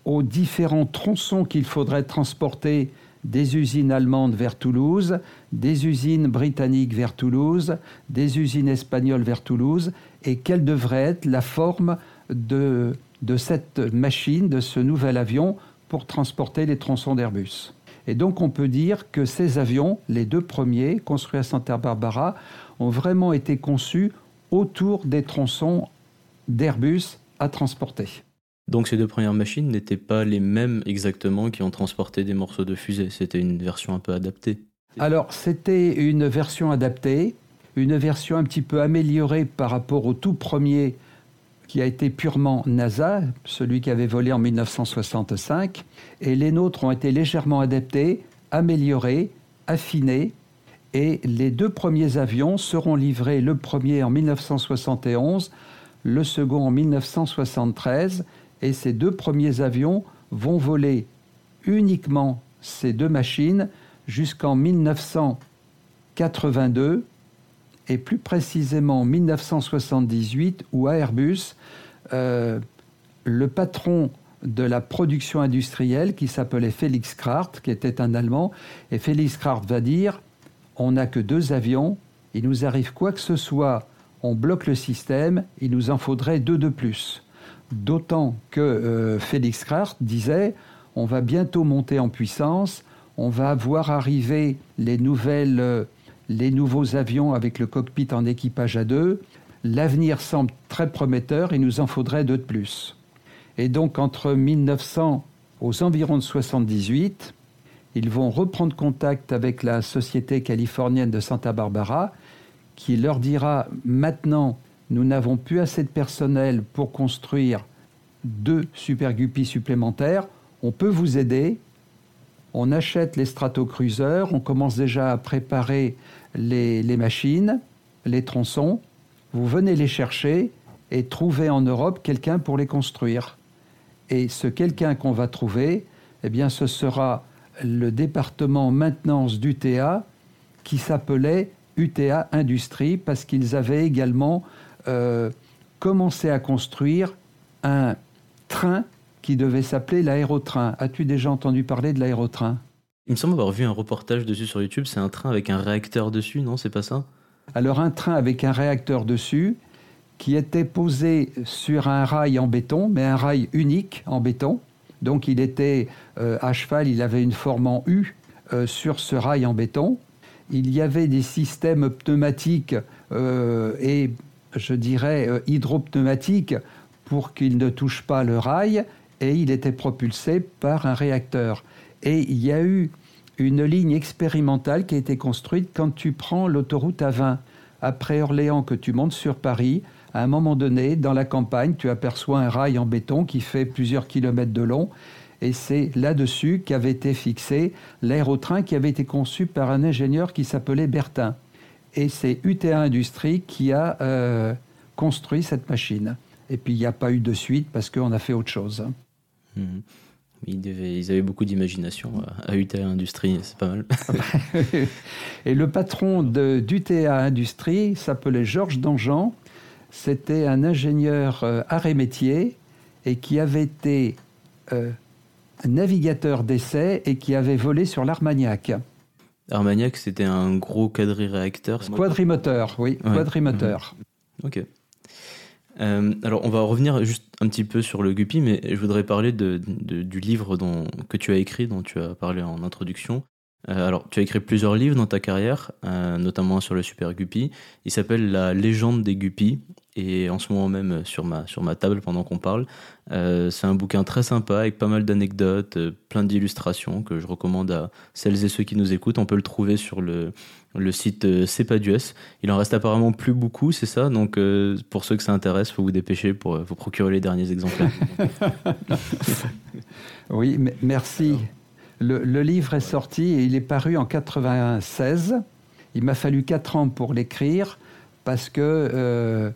aux différents tronçons qu'il faudrait transporter des usines allemandes vers Toulouse, des usines britanniques vers Toulouse, des usines espagnoles vers Toulouse, et quelle devrait être la forme de, de cette machine, de ce nouvel avion pour transporter les tronçons d'Airbus. Et donc on peut dire que ces avions, les deux premiers, construits à Santa Barbara, ont vraiment été conçus autour des tronçons d'Airbus à transporter.
Donc ces deux premières machines n'étaient pas les mêmes exactement qui ont transporté des morceaux de fusée, c'était une version un peu adaptée.
Alors c'était une version adaptée, une version un petit peu améliorée par rapport au tout premier qui a été purement NASA, celui qui avait volé en 1965, et les nôtres ont été légèrement adaptés, améliorés, affinés, et les deux premiers avions seront livrés, le premier en 1971, le second en 1973, et ces deux premiers avions vont voler uniquement ces deux machines jusqu'en 1982 et plus précisément en 1978 où Airbus, euh, le patron de la production industrielle qui s'appelait Félix Krart, qui était un Allemand, et Félix Krart va dire on n'a que deux avions, il nous arrive quoi que ce soit, on bloque le système, il nous en faudrait deux de plus. D'autant que euh, Félix Krart disait on va bientôt monter en puissance, on va voir arriver les, nouvelles, euh, les nouveaux avions avec le cockpit en équipage à deux. L'avenir semble très prometteur, il nous en faudrait deux de plus. Et donc entre 1900 aux environs de 78, ils vont reprendre contact avec la société californienne de Santa Barbara qui leur dira maintenant nous n'avons plus assez de personnel pour construire deux Super Guppy supplémentaires, on peut vous aider. On achète les stratocruisers, on commence déjà à préparer les, machines, les tronçons. Vous venez les chercher et trouver en Europe quelqu'un pour les construire. Et ce quelqu'un qu'on va trouver, eh bien, ce sera le département maintenance d'UTA qui s'appelait UTA Industrie parce qu'ils avaient également euh, commencé à construire un train qui devait s'appeler l'aérotrain. As-tu déjà entendu parler de l'aérotrain?
Il me semble avoir vu un reportage dessus sur YouTube. C'est un train avec un réacteur dessus, non C'est pas ça?
Alors un train avec un réacteur dessus qui était posé sur un rail en béton, mais un rail unique en béton. Donc il était euh, à cheval, il avait une forme en U euh, sur ce rail en béton. Il y avait des systèmes pneumatiques euh, et je dirais hydropneumatiques pour qu'il ne touche pas le rail et il était propulsé par un réacteur. Et il y a eu une ligne expérimentale qui a été construite quand tu prends l'autoroute A20 après Orléans que tu montes sur Paris à un moment donné, dans la campagne, tu aperçois un rail en béton qui fait plusieurs kilomètres de long. Et c'est là-dessus qu'avait été fixé l'aérotrain qui avait été conçu par un ingénieur qui s'appelait Bertin. Et c'est UTA Industrie qui a euh, construit cette machine. Et puis il n'y a pas eu de suite parce qu'on a fait autre chose.
Mmh. Ils, avaient beaucoup d'imagination à UTA Industrie, c'est pas mal. <laughs>
et le patron d'UTA Industrie s'appelait Georges Dangean c'était un ingénieur euh, arrêt métier et qui avait été euh, navigateur d'essai et qui avait volé sur l'Armagnac.
Armagnac, c'était un gros quadri-réacteur.
Quadrimoteur, oui, quadrimoteur.
Mhm. Ok. Euh, alors, on va revenir juste un petit peu sur le Guppy, mais je voudrais parler de, du livre dont, que tu as écrit, dont tu as parlé en introduction. Euh, alors, tu as écrit plusieurs livres dans ta carrière, euh, notamment sur le Super Guppy. Il s'appelle La légende des Guppy. Et en ce moment même sur ma, sur ma table pendant qu'on parle, euh, c'est un bouquin très sympa avec pas mal d'anecdotes, plein d'illustrations que je recommande à celles et ceux qui nous écoutent. On peut le trouver sur le, le site CEPADUS. Il en reste apparemment plus beaucoup, c'est ça? Donc pour ceux que ça intéresse, faut vous dépêcher pour vous procurer les derniers exemplaires. <laughs>
oui, merci. Le, livre est sorti et il est paru en 96. Il m'a fallu quatre ans pour l'écrire parce que euh,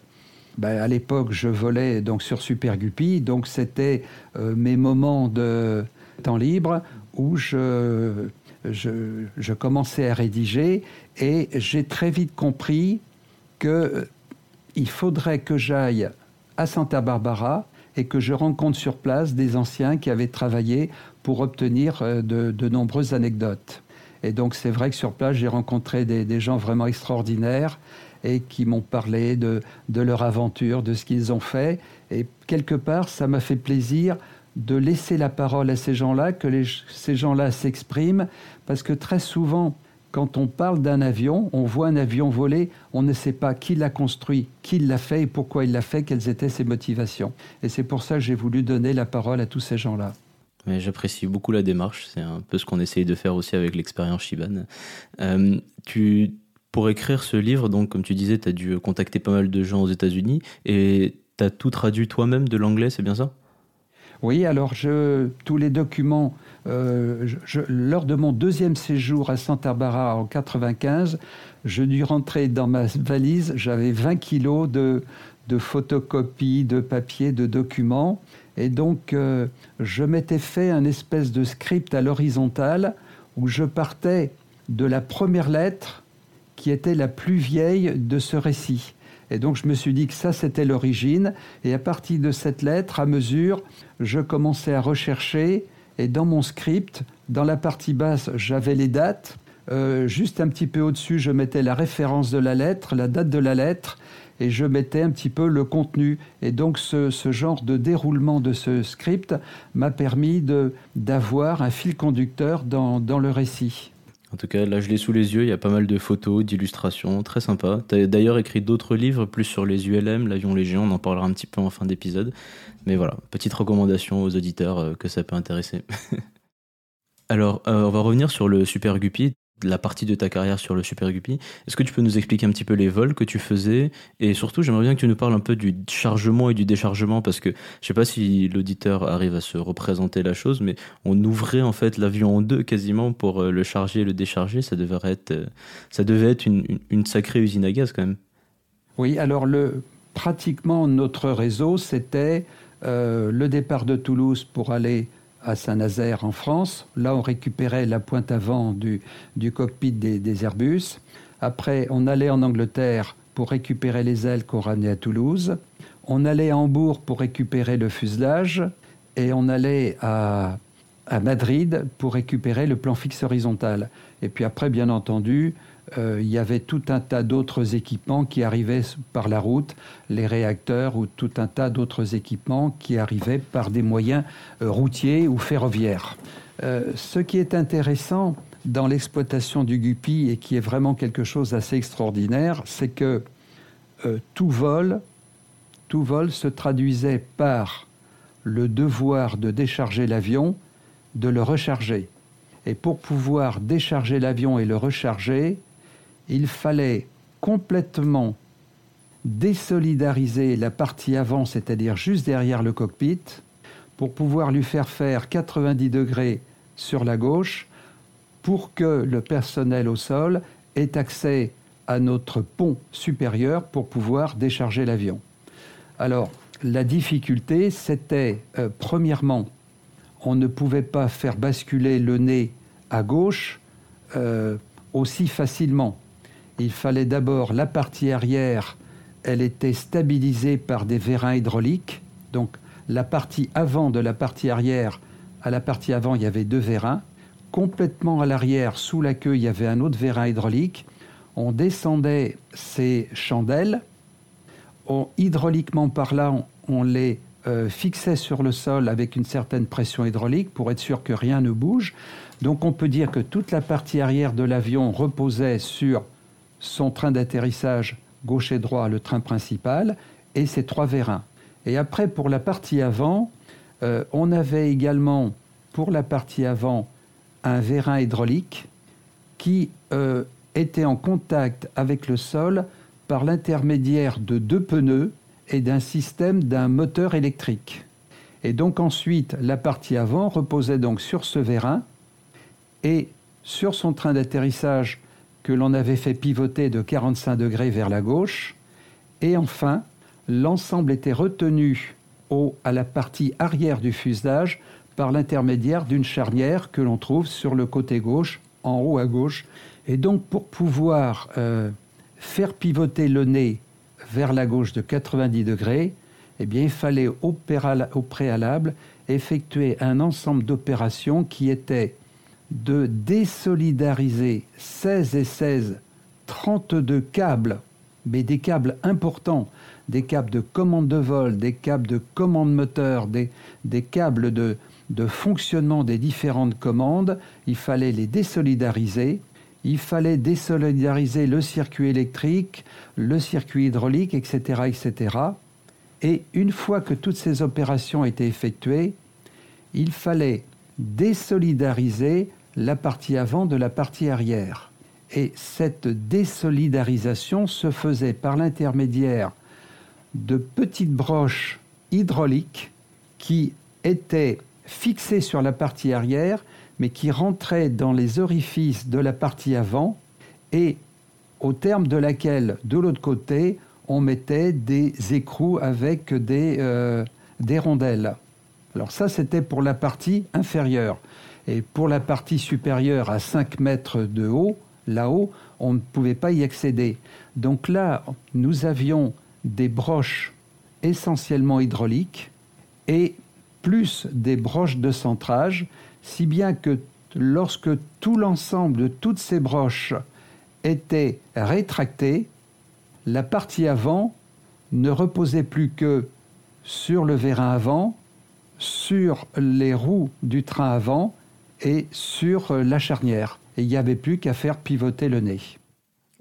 ben, à l'époque je volais donc sur Super Guppy, donc c'était euh, mes moments de temps libre où je, je, commençais à rédiger et j'ai très vite compris que euh, il faudrait que j'aille à Santa Barbara et que je rencontre sur place des anciens qui avaient travaillé pour obtenir euh, de, nombreuses anecdotes. Et donc c'est vrai que sur place, j'ai rencontré des, gens vraiment extraordinaires et qui m'ont parlé de, leur aventure, de ce qu'ils ont fait. Et quelque part, ça m'a fait plaisir de laisser la parole à ces gens-là, que ces gens-là s'expriment, parce que très souvent, quand on parle d'un avion, on voit un avion voler, on ne sait pas qui l'a construit, qui l'a fait et pourquoi il l'a fait, quelles étaient ses motivations. Et c'est pour ça que j'ai voulu donner la parole à tous ces gens-là.
J'apprécie beaucoup la démarche. C'est un peu ce qu'on essaye de faire aussi avec l'expérience Shiban. Euh, pour écrire ce livre, donc, comme tu disais, tu as dû contacter pas mal de gens aux États-Unis et tu as tout traduit toi-même de l'anglais, c'est bien ça?
Oui, alors tous les documents, euh, lors de mon deuxième séjour à Santa Barbara en 95, je dû rentrer dans ma valise, j'avais 20 kilos de, de photocopies, de papier, de documents. Et donc, euh, je m'étais fait un espèce de script à l'horizontale où je partais de la première lettre qui était la plus vieille de ce récit. Et donc, je me suis dit que ça, c'était l'origine. Et à partir de cette lettre, à mesure, je commençais à rechercher. Et dans mon script, dans la partie basse, j'avais les dates. Euh, juste un petit peu au-dessus, je mettais la référence de la lettre, la date de la lettre. Et je mettais un petit peu le contenu. Et donc ce, genre de déroulement de ce script m'a permis d'avoir un fil conducteur dans, dans le récit.
En tout cas, là, je l'ai sous les yeux. Il y a pas mal de photos, d'illustrations, très sympa. Tu as d'ailleurs écrit d'autres livres, plus sur les ULM, l'avion léger. On en parlera un petit peu en fin d'épisode. Mais voilà, petite recommandation aux auditeurs euh, que ça peut intéresser. <laughs> Alors, euh, on va revenir sur le Super Guppy la partie de ta carrière sur le Super Guppy. Est-ce que tu peux nous expliquer un petit peu les vols que tu faisais? Et surtout, j'aimerais bien que tu nous parles un peu du chargement et du déchargement parce que je sais pas si l'auditeur arrive à se représenter la chose, mais on ouvrait en fait l'avion en deux quasiment pour euh, le charger et le décharger. Ça devait être, euh, ça devait être une, sacrée usine à gaz quand même.
Oui, alors le, pratiquement notre réseau, c'était euh, le départ de Toulouse pour aller à Saint-Nazaire en France. Là, on récupérait la pointe avant du, cockpit des, Airbus. Après, on allait en Angleterre pour récupérer les ailes qu'on ramenait à Toulouse. On allait à Hambourg pour récupérer le fuselage. Et on allait à, Madrid pour récupérer le plan fixe horizontal. Et puis après, bien entendu, il y avait tout un tas d'autres équipements qui arrivaient par la route, les réacteurs ou tout un tas d'autres équipements qui arrivaient par des moyens euh, routiers ou ferroviaires. Euh, ce qui est intéressant dans l'exploitation du Guppy et qui est vraiment quelque chose d'assez extraordinaire, c'est que tout vol, tout vol se traduisait par le devoir de décharger l'avion, de le recharger. Et pour pouvoir décharger l'avion et le recharger, il fallait complètement désolidariser la partie avant, c'est-à-dire juste derrière le cockpit, pour pouvoir lui faire faire 90 degrés sur la gauche, pour que le personnel au sol ait accès à notre pont supérieur pour pouvoir décharger l'avion. Alors, la difficulté, c'était, euh, premièrement, on ne pouvait pas faire basculer le nez à gauche euh, aussi facilement il fallait d'abord la partie arrière, elle était stabilisée par des vérins hydrauliques. Donc la partie avant de la partie arrière, à la partie avant, il y avait deux vérins. Complètement à l'arrière, sous la queue, il y avait un autre vérin hydraulique. On descendait ces chandelles. hydrauliquement parlant, on les euh, fixait sur le sol avec une certaine pression hydraulique pour être sûr que rien ne bouge. Donc on peut dire que toute la partie arrière de l'avion reposait sur son train d'atterrissage gauche et droit, le train principal, et ses trois vérins. Et après, pour la partie avant, euh, on avait également, pour la partie avant, un vérin hydraulique qui euh, était en contact avec le sol par l'intermédiaire de deux pneus et d'un système d'un moteur électrique. Et donc ensuite, la partie avant reposait donc sur ce vérin et sur son train d'atterrissage que l'on avait fait pivoter de 45 degrés vers la gauche. Et enfin, l'ensemble était retenu au, à la partie arrière du fuselage par l'intermédiaire d'une charnière que l'on trouve sur le côté gauche, en haut à gauche. Et donc pour pouvoir euh, faire pivoter le nez vers la gauche de 90 degrés, eh bien, il fallait au préalable effectuer un ensemble d'opérations qui étaient de désolidariser 16 et 16 32 câbles, mais des câbles importants, des câbles de commande de vol, des câbles de commande moteur, des, câbles de, de fonctionnement des différentes commandes, il fallait les désolidariser, il fallait désolidariser le circuit électrique, le circuit hydraulique, etc., etc. Et une fois que toutes ces opérations étaient effectuées, il fallait désolidariser la partie avant de la partie arrière. Et cette désolidarisation se faisait par l'intermédiaire de petites broches hydrauliques qui étaient fixées sur la partie arrière, mais qui rentraient dans les orifices de la partie avant, et au terme de laquelle, de l'autre côté, on mettait des écrous avec des, euh, rondelles. Alors ça, c'était pour la partie inférieure. Et pour la partie supérieure à 5 mètres de haut, là-haut, on ne pouvait pas y accéder. Donc là, nous avions des broches essentiellement hydrauliques et plus des broches de centrage, si bien que lorsque tout l'ensemble de toutes ces broches était rétracté, la partie avant ne reposait plus que sur le vérin avant, sur les roues du train avant et sur la charnière. Et il n'y avait plus qu'à faire pivoter le nez.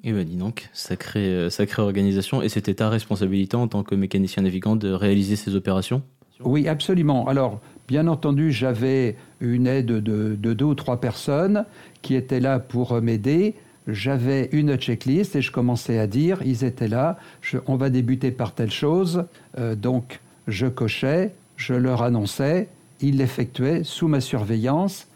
Et ben dis donc, sacrée, euh, sacrée organisation. Et c'était ta responsabilité en tant que mécanicien navigant de réaliser ces opérations?
Oui, absolument. Alors, bien entendu, j'avais une aide de, de, deux ou trois personnes qui étaient là pour m'aider. J'avais une checklist et je commençais à dire, ils étaient là, on va débuter par telle chose. Euh, donc, je cochais, je leur annonçais, ils l'effectuaient sous ma surveillance.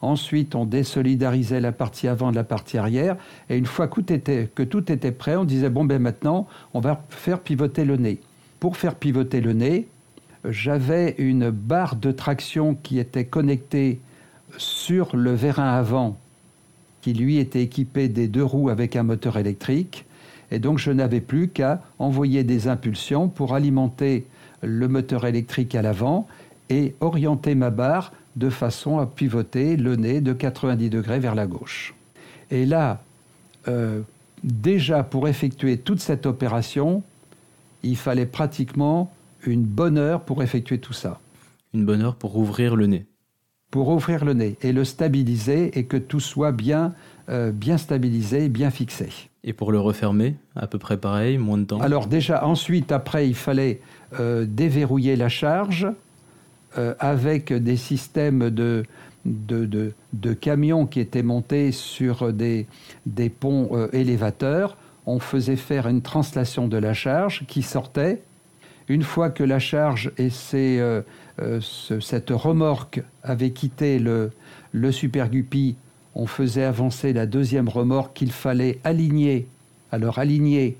Ensuite, on désolidarisait la partie avant de la partie arrière. Et une fois que tout était, prêt, on disait bon, ben maintenant, on va faire pivoter le nez. Pour faire pivoter le nez, j'avais une barre de traction qui était connectée sur le vérin avant, qui lui était équipé des deux roues avec un moteur électrique. Et donc, je n'avais plus qu'à envoyer des impulsions pour alimenter le moteur électrique à l'avant et orienter ma barre de façon à pivoter le nez de 90 degrés vers la gauche. Et là, euh, déjà pour effectuer toute cette opération, il fallait pratiquement une bonne heure pour effectuer tout ça.
Une bonne heure pour ouvrir le nez.
Pour ouvrir le nez et le stabiliser et que tout soit bien, euh, bien stabilisé, bien fixé.
Et pour le refermer, à peu près pareil, moins de temps
Alors déjà, ensuite, après, il fallait euh, déverrouiller la charge euh, avec des systèmes de, de, de, camions qui étaient montés sur des, des ponts euh, élévateurs. On faisait faire une translation de la charge qui sortait. Une fois que la charge et ces, cette remorque avaient quitté le, le Super Guppy, on faisait avancer la deuxième remorque qu'il fallait aligner. Alors aligner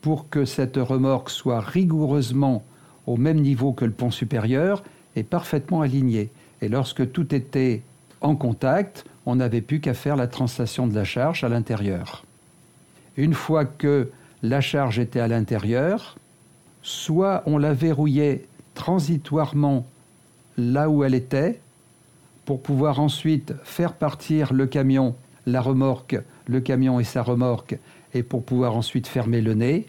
pour que cette remorque soit rigoureusement au même niveau que le pont supérieur parfaitement aligné. Et lorsque tout était en contact, on n'avait plus qu'à faire la translation de la charge à l'intérieur. Une fois que la charge était à l'intérieur, soit on la verrouillait transitoirement là où elle était, pour pouvoir ensuite faire partir le camion, la remorque, le camion et sa remorque, et pour pouvoir ensuite fermer le nez.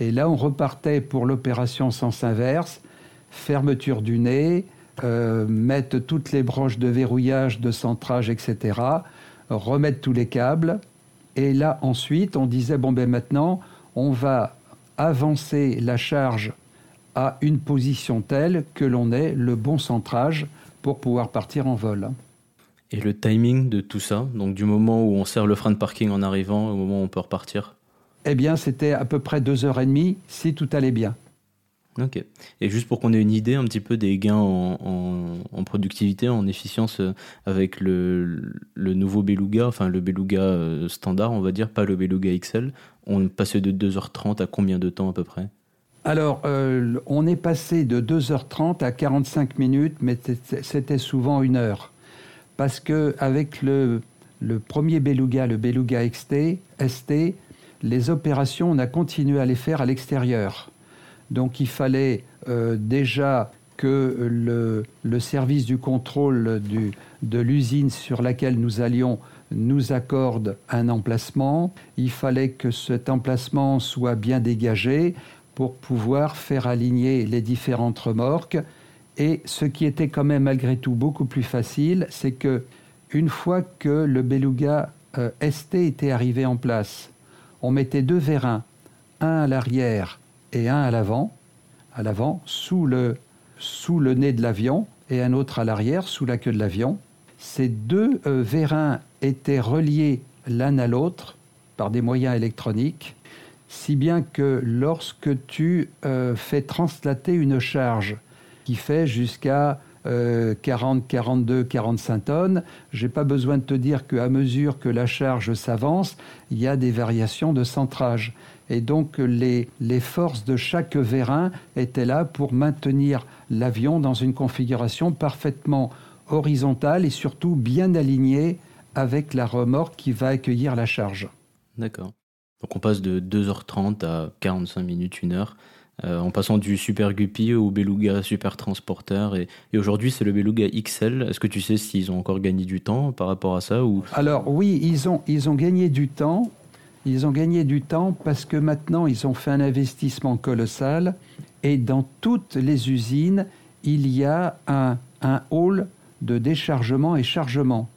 Et là, on repartait pour l'opération sens inverse, fermeture du nez, euh, mettre toutes les branches de verrouillage, de centrage, etc., remettre tous les câbles. Et là, ensuite, on disait, bon, ben maintenant, on va avancer la charge à une position telle que l'on ait le bon centrage pour pouvoir partir en vol.
Et le timing de tout ça, donc du moment où on serre le frein de parking en arrivant au moment où on peut repartir?
Eh bien, c'était à peu près deux heures et demie si tout allait bien.
Ok. Et juste pour qu'on ait une idée un petit peu des gains en, productivité, en efficience euh, avec le, nouveau Beluga, enfin le Beluga euh, standard, on va dire, pas le Beluga XL, on passait de 2h30 à combien de temps à peu près?
Alors, euh, on est passé de 2h30 à 45 minutes, mais c'était souvent une heure. Parce que avec le, premier Beluga, le Beluga XT, ST, les opérations, on a continué à les faire à l'extérieur. Donc il fallait euh, déjà que le, service du contrôle de l'usine sur laquelle nous allions nous accorde un emplacement. Il fallait que cet emplacement soit bien dégagé pour pouvoir faire aligner les différentes remorques. Et ce qui était quand même malgré tout beaucoup plus facile, c'est que une fois que le Beluga euh, ST était arrivé en place, on mettait deux vérins, un à l'arrière et un à l'avant, à l'avant sous le, sous le nez de l'avion et un autre à l'arrière sous la queue de l'avion. Ces deux euh, vérins étaient reliés l'un à l'autre par des moyens électroniques si bien que lorsque tu euh, fais translater une charge qui fait jusqu'à 40, 42, 45 tonnes, j'ai pas besoin de te dire qu'à mesure que la charge s'avance, il y a des variations de centrage. Et donc les, les forces de chaque vérin étaient là pour maintenir l'avion dans une configuration parfaitement horizontale et surtout bien alignée avec la remorque qui va accueillir la charge.
D'accord. Donc on passe de 2h30 à 45 minutes, 1 heure, euh, en passant du Super Guppy au Beluga Super Transporter. Et, aujourd'hui, c'est le Beluga XL. Est-ce que tu sais s'ils ont encore gagné du temps par rapport à ça ou...
Alors oui, ils ont, ils ont gagné du temps. Ils ont gagné du temps parce que maintenant, ils ont fait un investissement colossal et dans toutes les usines, il y a un, hall de déchargement et chargement.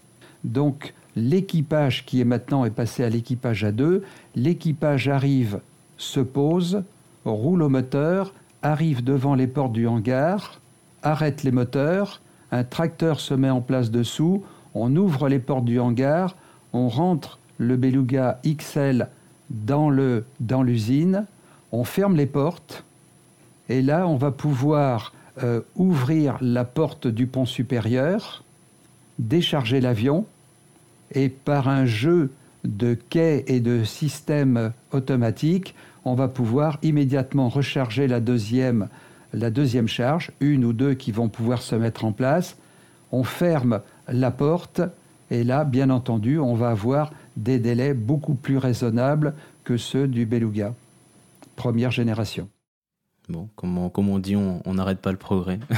Donc, l'équipage qui est maintenant est passé à l'équipage à deux. L'équipage arrive, se pose, roule au moteur, arrive devant les portes du hangar, arrête les moteurs, un tracteur se met en place dessous, on ouvre les portes du hangar, on rentre le Beluga XL dans le dans l'usine, on ferme les portes. Et là on va pouvoir euh, ouvrir la porte du pont supérieur, décharger l'avion. Et par un jeu de quais et de systèmes automatiques, on va pouvoir immédiatement recharger la deuxième, la deuxième charge, une ou deux qui vont pouvoir se mettre en place. On ferme la porte. Et là, bien entendu, on va avoir des délais beaucoup plus raisonnables que ceux du Beluga, première génération.
Bon, comme on dit, on n'arrête pas le progrès. <laughs>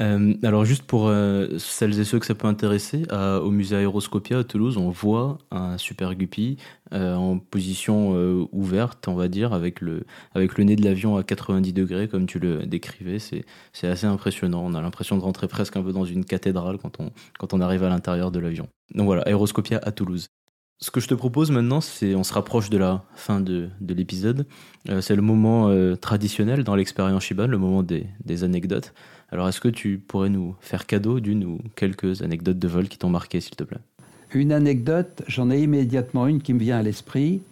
Euh, alors juste pour euh, celles et ceux que ça peut intéresser, au musée Aéroscopia à Toulouse, on voit un Super Guppy euh, en position ouverte, on va dire, avec le, avec le nez de l'avion à 90 degrés, comme tu le décrivais. C'est, c'est assez impressionnant. On a l'impression de rentrer presque un peu dans une cathédrale quand on, quand on arrive à l'intérieur de l'avion. Donc voilà, Aéroscopia à Toulouse. Ce que je te propose maintenant, c'est on se rapproche de la fin de, de l'épisode. c'est le moment traditionnel dans l'expérience Shiban, le moment des, des anecdotes. Alors, est-ce que tu pourrais nous faire cadeau d'une ou quelques anecdotes de vol qui t'ont marqué, s'il te plaît?
Une anecdote, j'en ai immédiatement une qui me vient à l'esprit.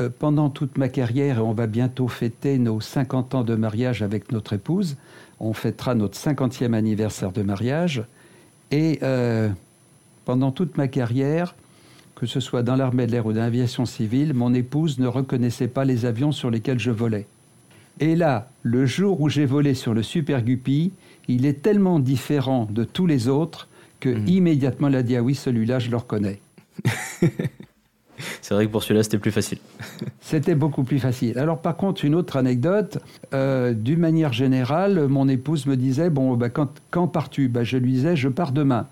Euh, pendant toute ma carrière, et on va bientôt fêter nos 50 ans de mariage avec notre épouse, on fêtera notre 50e anniversaire de mariage. Et euh, pendant toute ma carrière, que ce soit dans l'armée de l'air ou dans l'aviation civile, mon épouse ne reconnaissait pas les avions sur lesquels je volais. Et là, le jour où j'ai volé sur le Super Guppy, il est tellement différent de tous les autres que mhm. immédiatement elle a dit ah oui celui-là je le reconnais. <laughs>
C'est vrai que pour celui-là c'était plus facile. <laughs>
c'était beaucoup plus facile. Alors par contre une autre anecdote, euh, d'une manière générale, mon épouse me disait bon bah, quand, quand pars-tu? Bah, Je lui disais je pars demain.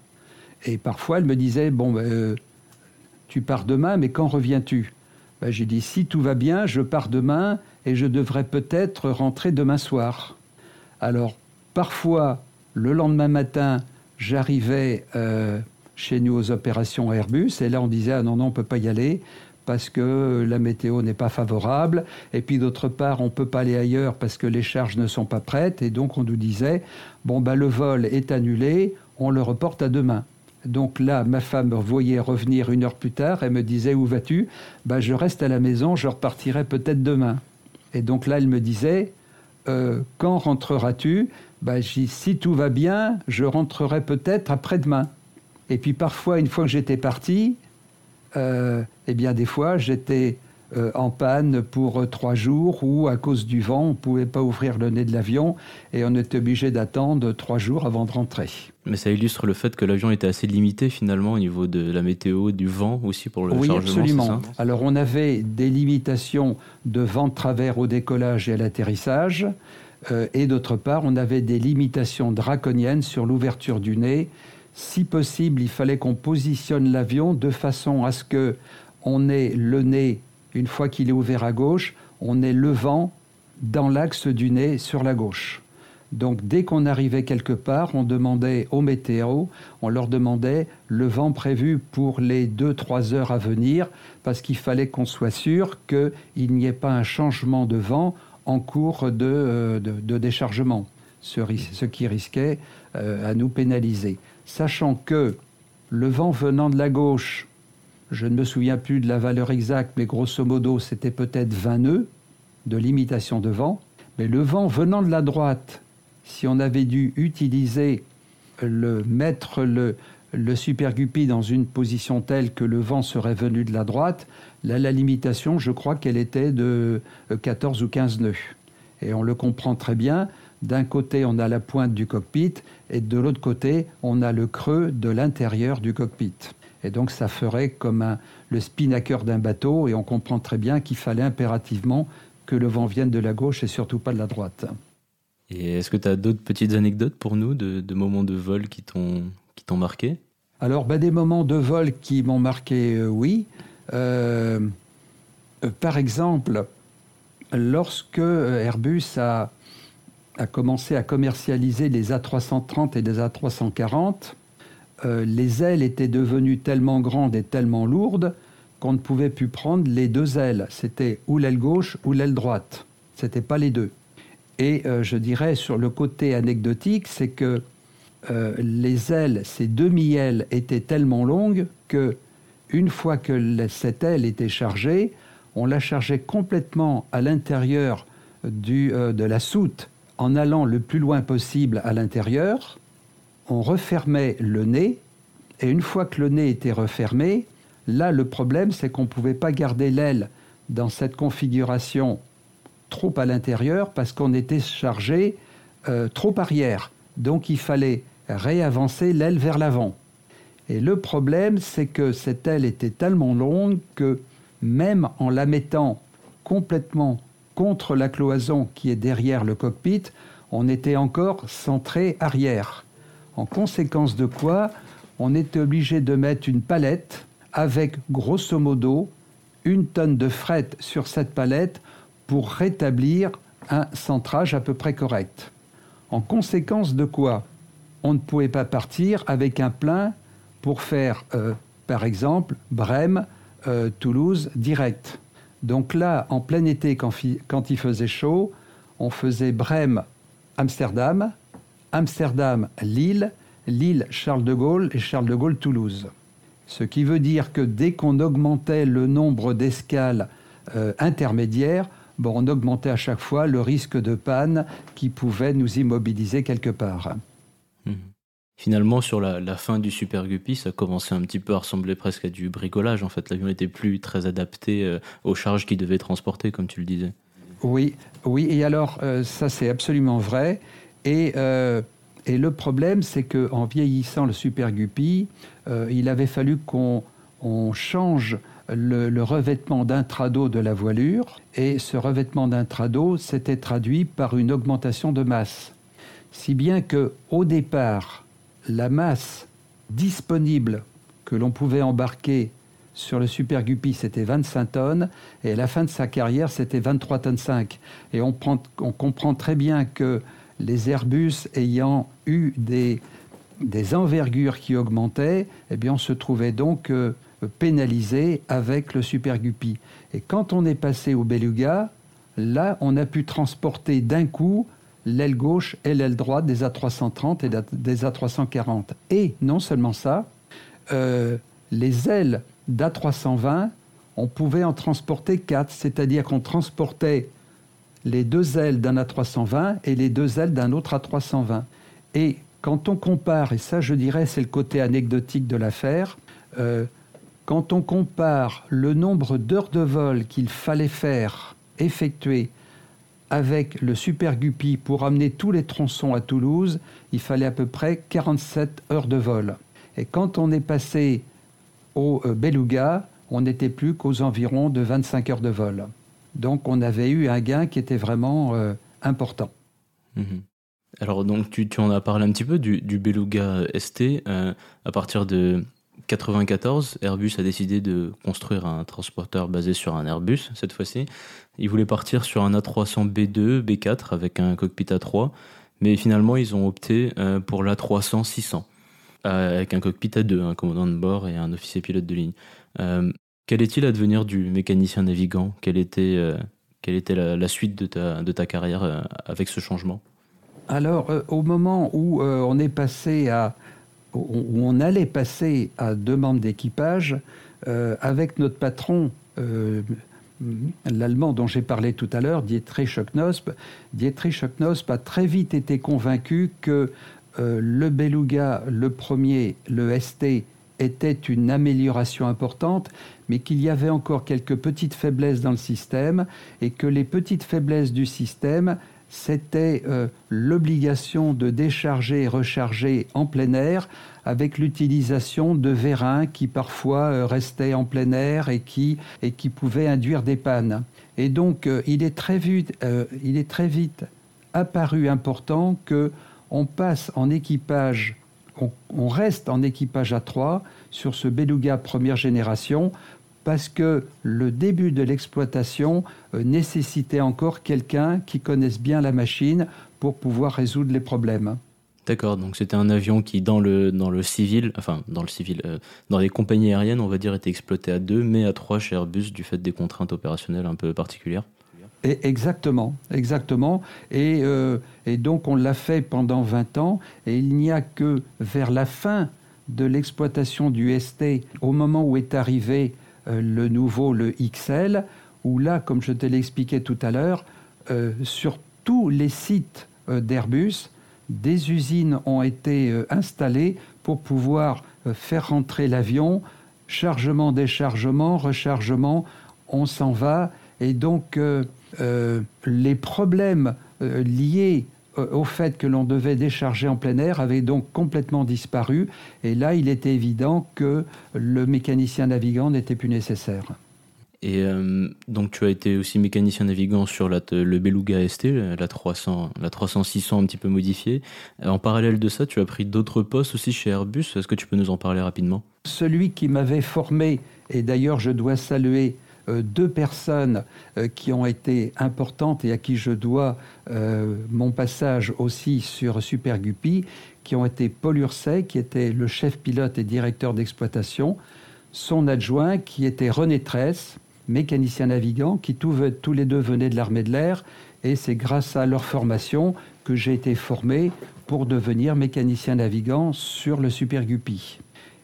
Et parfois elle me disait bon bah, euh, tu pars demain mais quand reviens-tu? Bah, J'ai dit si tout va bien je pars demain et je devrais peut-être rentrer demain soir. Alors Parfois, le lendemain matin, j'arrivais euh, chez nous aux opérations Airbus, et là on disait ah non non on peut pas y aller parce que la météo n'est pas favorable, et puis d'autre part on peut pas aller ailleurs parce que les charges ne sont pas prêtes, et donc on nous disait bon bah le vol est annulé, on le reporte à demain. Donc là, ma femme me voyait revenir une heure plus tard, elle me disait Où vas-tu? Bah, Je reste à la maison, je repartirai peut-être demain. Et donc là, elle me disait euh, Quand rentreras-tu? Bah, si tout va bien, je rentrerai peut-être après-demain. Et puis parfois, une fois que j'étais parti, euh, eh bien des fois, j'étais euh, en panne pour euh, trois jours ou à cause du vent, on ne pouvait pas ouvrir le nez de l'avion et on était obligé d'attendre trois jours avant de rentrer.
Mais ça illustre le fait que l'avion était assez limité finalement au niveau de la météo, du vent aussi pour le
oui,
chargement.
Oui, absolument. Alors on avait des limitations de vent de travers au décollage et à l'atterrissage. Euh, et d'autre part, on avait des limitations draconiennes sur l'ouverture du nez. Si possible, il fallait qu'on positionne l'avion de façon à ce que on ait le nez, une fois qu'il est ouvert à gauche, on ait le vent dans l'axe du nez sur la gauche. Donc dès qu'on arrivait quelque part, on demandait aux météos, on leur demandait le vent prévu pour les 2-3 heures à venir, parce qu'il fallait qu'on soit sûr qu'il n'y ait pas un changement de vent en cours de, euh, de, déchargement, ce, ce, qui risquait euh, à nous pénaliser. Sachant que le vent venant de la gauche, je ne me souviens plus de la valeur exacte, mais grosso modo, c'était peut-être 20 nœuds de limitation de vent. Mais le vent venant de la droite, si on avait dû utiliser le mettre le, le Super Guppy dans une position telle que le vent serait venu de la droite, Là, la limitation, je crois qu'elle était de 14 euh, ou 15 nœuds. Et on le comprend très bien. D'un côté, on a la pointe du cockpit et de l'autre côté, on a le creux de l'intérieur du cockpit. Et donc, ça ferait comme un, le spinnaker d'un bateau et on comprend très bien qu'il fallait impérativement que le vent vienne de la gauche et surtout pas de la droite.
Et est-ce que tu as d'autres petites anecdotes pour nous de, moments de vol qui t'ont marqué?
Alors, ben, des moments de vol qui m'ont marqué, euh, oui. Euh, par exemple, lorsque Airbus a, a, commencé à commercialiser les A330 et les A340, les ailes étaient devenues tellement grandes et tellement lourdes qu'on ne pouvait plus prendre les deux ailes. C'était ou l'aile gauche ou l'aile droite. C'était pas les deux. Et euh, je dirais sur le côté anecdotique, c'est que euh, les ailes, ces demi-ailes, étaient tellement longues que une fois que cette aile était chargée, on la chargeait complètement à l'intérieur euh, de la soute en allant le plus loin possible à l'intérieur. On refermait le nez et une fois que le nez était refermé, Là, le problème, c'est qu'on ne pouvait pas garder l'aile dans cette configuration trop à l'intérieur parce qu'on était chargé euh, trop arrière. Donc il fallait réavancer l'aile vers l'avant. Et le problème, c'est que cette aile était tellement longue que même en la mettant complètement contre la cloison qui est derrière le cockpit, on était encore centré arrière. En conséquence de quoi, on était obligé de mettre une palette avec grosso modo une tonne de fret sur cette palette pour rétablir un centrage à peu près correct. En conséquence de quoi on ne pouvait pas partir avec un plein pour faire, euh, par exemple, Brême, euh, Toulouse direct. Donc là, en plein été, quand, quand il faisait chaud, on faisait Brême, Amsterdam, Amsterdam, Lille, Lille, Charles de Gaulle et Charles de Gaulle, Toulouse. Ce qui veut dire que dès qu'on augmentait le nombre d'escales euh, intermédiaires, bon, on augmentait à chaque fois le risque de panne qui pouvait nous immobiliser quelque part.
Mhm. Finalement, sur la, fin du Super Guppy, ça commençait un petit peu à ressembler presque à du bricolage. En fait, l'avion n'était plus très adapté euh, aux charges qu'il devait transporter, comme tu le disais.
Oui, oui. Et alors, euh, ça c'est absolument vrai. Et et le problème, c'est qu'en vieillissant le Super Guppy, euh, il avait fallu qu'on change le, revêtement d'intrado de la voilure. Et ce revêtement d'intrado s'était traduit par une augmentation de masse. Si bien que, au départ, la masse disponible que l'on pouvait embarquer sur le Super Guppy, c'était 25 tonnes, et à la fin de sa carrière, c'était 23 tonnes 5. Et on comprend très bien que les Airbus ayant eu des, envergures qui augmentaient, eh bien on se trouvait donc euh, pénalisé avec le Super Guppy. Et quand on est passé au Beluga, là, on a pu transporter d'un coup l'aile gauche et l'aile droite des A330 et des A340. Et non seulement ça, euh, les ailes d'A320, on pouvait en transporter quatre, c'est-à-dire qu'on transportait les deux ailes d'un A320 et les deux ailes d'un autre A320. Et quand on compare, et ça je dirais c'est le côté anecdotique de l'affaire, euh, quand on compare le nombre d'heures de vol qu'il fallait faire, effectuer avec le Super Guppy pour amener tous les tronçons à Toulouse, il fallait à peu près 47 heures de vol. Et quand on est passé au euh, Beluga, on n'était plus qu'aux environs de 25 heures de vol. Donc on avait eu un gain qui était vraiment euh, important.
Mhm. Alors donc tu, en as parlé un petit peu du, Beluga ST. Euh, à partir de 94, Airbus a décidé de construire un transporteur basé sur un Airbus cette fois-ci. Ils voulaient partir sur un A300B2, B4 avec un cockpit A3, mais finalement ils ont opté euh, pour l'A300-600 avec un cockpit A2, un commandant de bord et un officier pilote de ligne. Quel est-il advenir du mécanicien navigant? Quelle était, euh, quelle était la, suite de ta, de ta carrière euh, avec ce changement?
Alors, euh, au moment où on est passé à, où on allait passer à deux membres d'équipage, avec notre patron, l'allemand dont j'ai parlé tout à l'heure, Dietrich Knosp, Dietrich Knosp a très vite été convaincu que le Beluga, le premier, le ST, était une amélioration importante, mais qu'il y avait encore quelques petites faiblesses dans le système et que les petites faiblesses du système, c'était euh, l'obligation de décharger et recharger en plein air avec l'utilisation de vérins qui parfois euh, restaient en plein air et qui, et qui pouvaient induire des pannes. Et donc, euh, il, est très vite, il est très vite apparu important que on passe en équipage on, reste en équipage à 3 sur ce Beluga première génération parce que le début de l'exploitation euh, nécessitait encore quelqu'un qui connaisse bien la machine pour pouvoir résoudre les problèmes.
D'accord, donc c'était un avion qui dans le dans le civil, enfin dans le civil, euh, dans les compagnies aériennes, on va dire, était exploité à deux, mais à trois chez Airbus du fait des contraintes opérationnelles un peu particulières.
Et exactement, exactement. Et, euh, et donc on l'a fait pendant 20 ans, et il n'y a que vers la fin de l'exploitation du ST, au moment où est arrivé le nouveau, le XL, où là, comme je te l'ai expliqué tout à l'heure, sur tous les sites d'Airbus, des usines ont été euh, installées pour pouvoir euh, faire rentrer l'avion, chargement, déchargement, rechargement, on s'en va. Et donc, euh, les problèmes liés au fait que l'on devait décharger en plein air avaient donc complètement disparu. Et là, il était évident que le mécanicien navigant n'était plus nécessaire.
Et euh, donc tu as été aussi mécanicien navigant sur la, le Beluga ST, la 300, la 300-600 un petit peu modifiée. En parallèle de ça, tu as pris d'autres postes aussi chez Airbus. Est-ce que tu peux nous en parler rapidement?
Celui qui m'avait formé, et d'ailleurs je dois saluer euh, deux personnes euh, qui ont été importantes et à qui je dois mon passage aussi sur Super Guppy, qui ont été Paul Urset, qui était le chef pilote et directeur d'exploitation, son adjoint qui était René Tresse, mécaniciens navigants qui tous, les deux venaient de l'armée de l'air et c'est grâce à leur formation que j'ai été formé pour devenir mécanicien navigant sur le Super Guppy.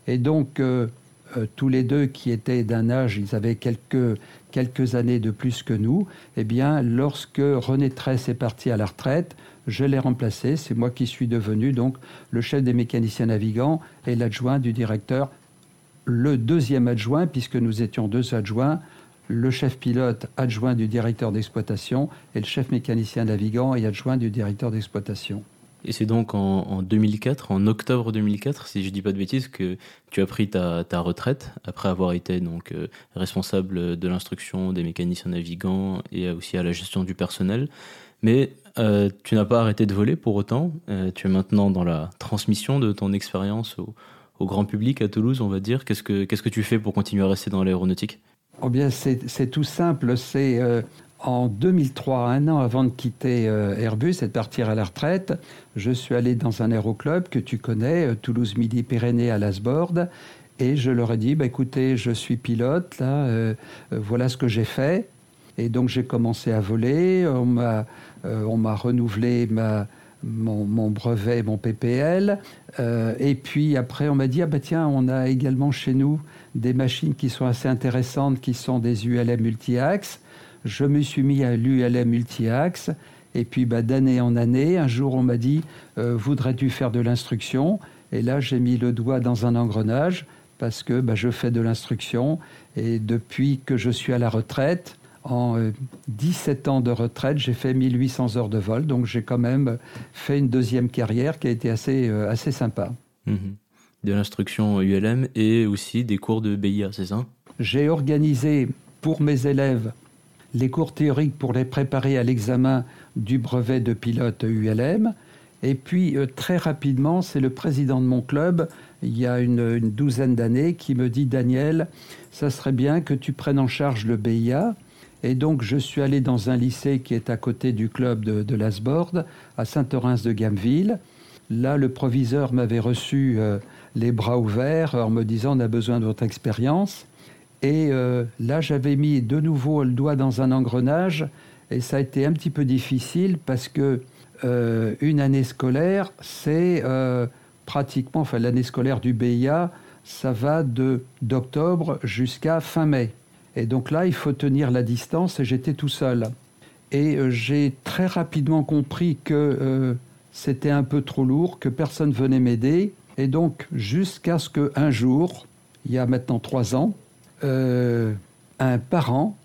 Et donc, euh, euh, tous les deux qui étaient d'un âge, ils avaient quelques, quelques années de plus que nous, eh bien, lorsque René Tress est parti à la retraite, je l'ai remplacé. C'est moi qui suis devenu donc le chef des mécaniciens navigants et l'adjoint du directeur, le deuxième adjoint, puisque nous étions deux adjoints, le chef pilote adjoint du directeur d'exploitation et le chef mécanicien navigant et adjoint du directeur d'exploitation.
Et c'est donc en, 2004, en octobre 2004, si je ne dis pas de bêtises, que tu as pris ta, retraite après avoir été donc euh, responsable de l'instruction des mécaniciens navigants et aussi à la gestion du personnel. Mais euh, tu n'as pas arrêté de voler pour autant. Euh, tu es maintenant dans la transmission de ton expérience au, grand public à Toulouse, on va dire. Qu'est-ce que qu'est-ce que tu fais pour continuer à rester dans l'aéronautique?
Oh bien, c'est tout simple. C'est en 2003, un an avant de quitter euh, Airbus et de partir à la retraite, je suis allé dans un aéroclub que tu connais, euh, Toulouse Midi Pyrénées à Lasbord, et je leur ai dit bah, écoutez, je suis pilote, là, voilà ce que j'ai fait. Et donc j'ai commencé à voler. On m'a renouvelé ma, mon, mon, brevet, mon PPL. et puis après, on m'a dit ah bah tiens, on a également chez nous des machines qui sont assez intéressantes, qui sont des ULM multi-axes. Je me suis mis à l'ULM multi-axe. Et puis, bah, d'année en année, un jour, on m'a dit euh, Voudrais-tu faire de l'instruction? Et là, j'ai mis le doigt dans un engrenage parce que bah, je fais de l'instruction. Et depuis que je suis à la retraite, en 17 euh, ans de retraite, j'ai fait 1800 heures de vol. Donc, j'ai quand même fait une deuxième carrière qui a été assez, euh, assez sympa.
Mmh de l'instruction ULM et aussi des cours de BIA, c'est ça?
J'ai organisé pour mes élèves les cours théoriques pour les préparer à l'examen du brevet de pilote ULM. Et puis euh, très rapidement, c'est le président de mon club, il y a une, douzaine d'années, qui me dit Daniel, ça serait bien que tu prennes en charge le BIA. Et donc je suis allé dans un lycée qui est à côté du club de, de Lasbord, à Saint-Orens de Gameville. Là, le proviseur m'avait reçu euh, les bras ouverts en me disant on a besoin de votre expérience. Et euh, là, j'avais mis de nouveau le doigt dans un engrenage et ça a été un petit peu difficile parce que euh, une année scolaire, c'est euh, pratiquement, enfin l'année scolaire du BIA, ça va de d'octobre jusqu'à fin mai. Et donc là, il faut tenir la distance et j'étais tout seul. Et j'ai très rapidement compris que c'était un peu trop lourd, que personne venait m'aider et donc, jusqu'à ce qu'un jour, il y a maintenant trois ans, euh, un parent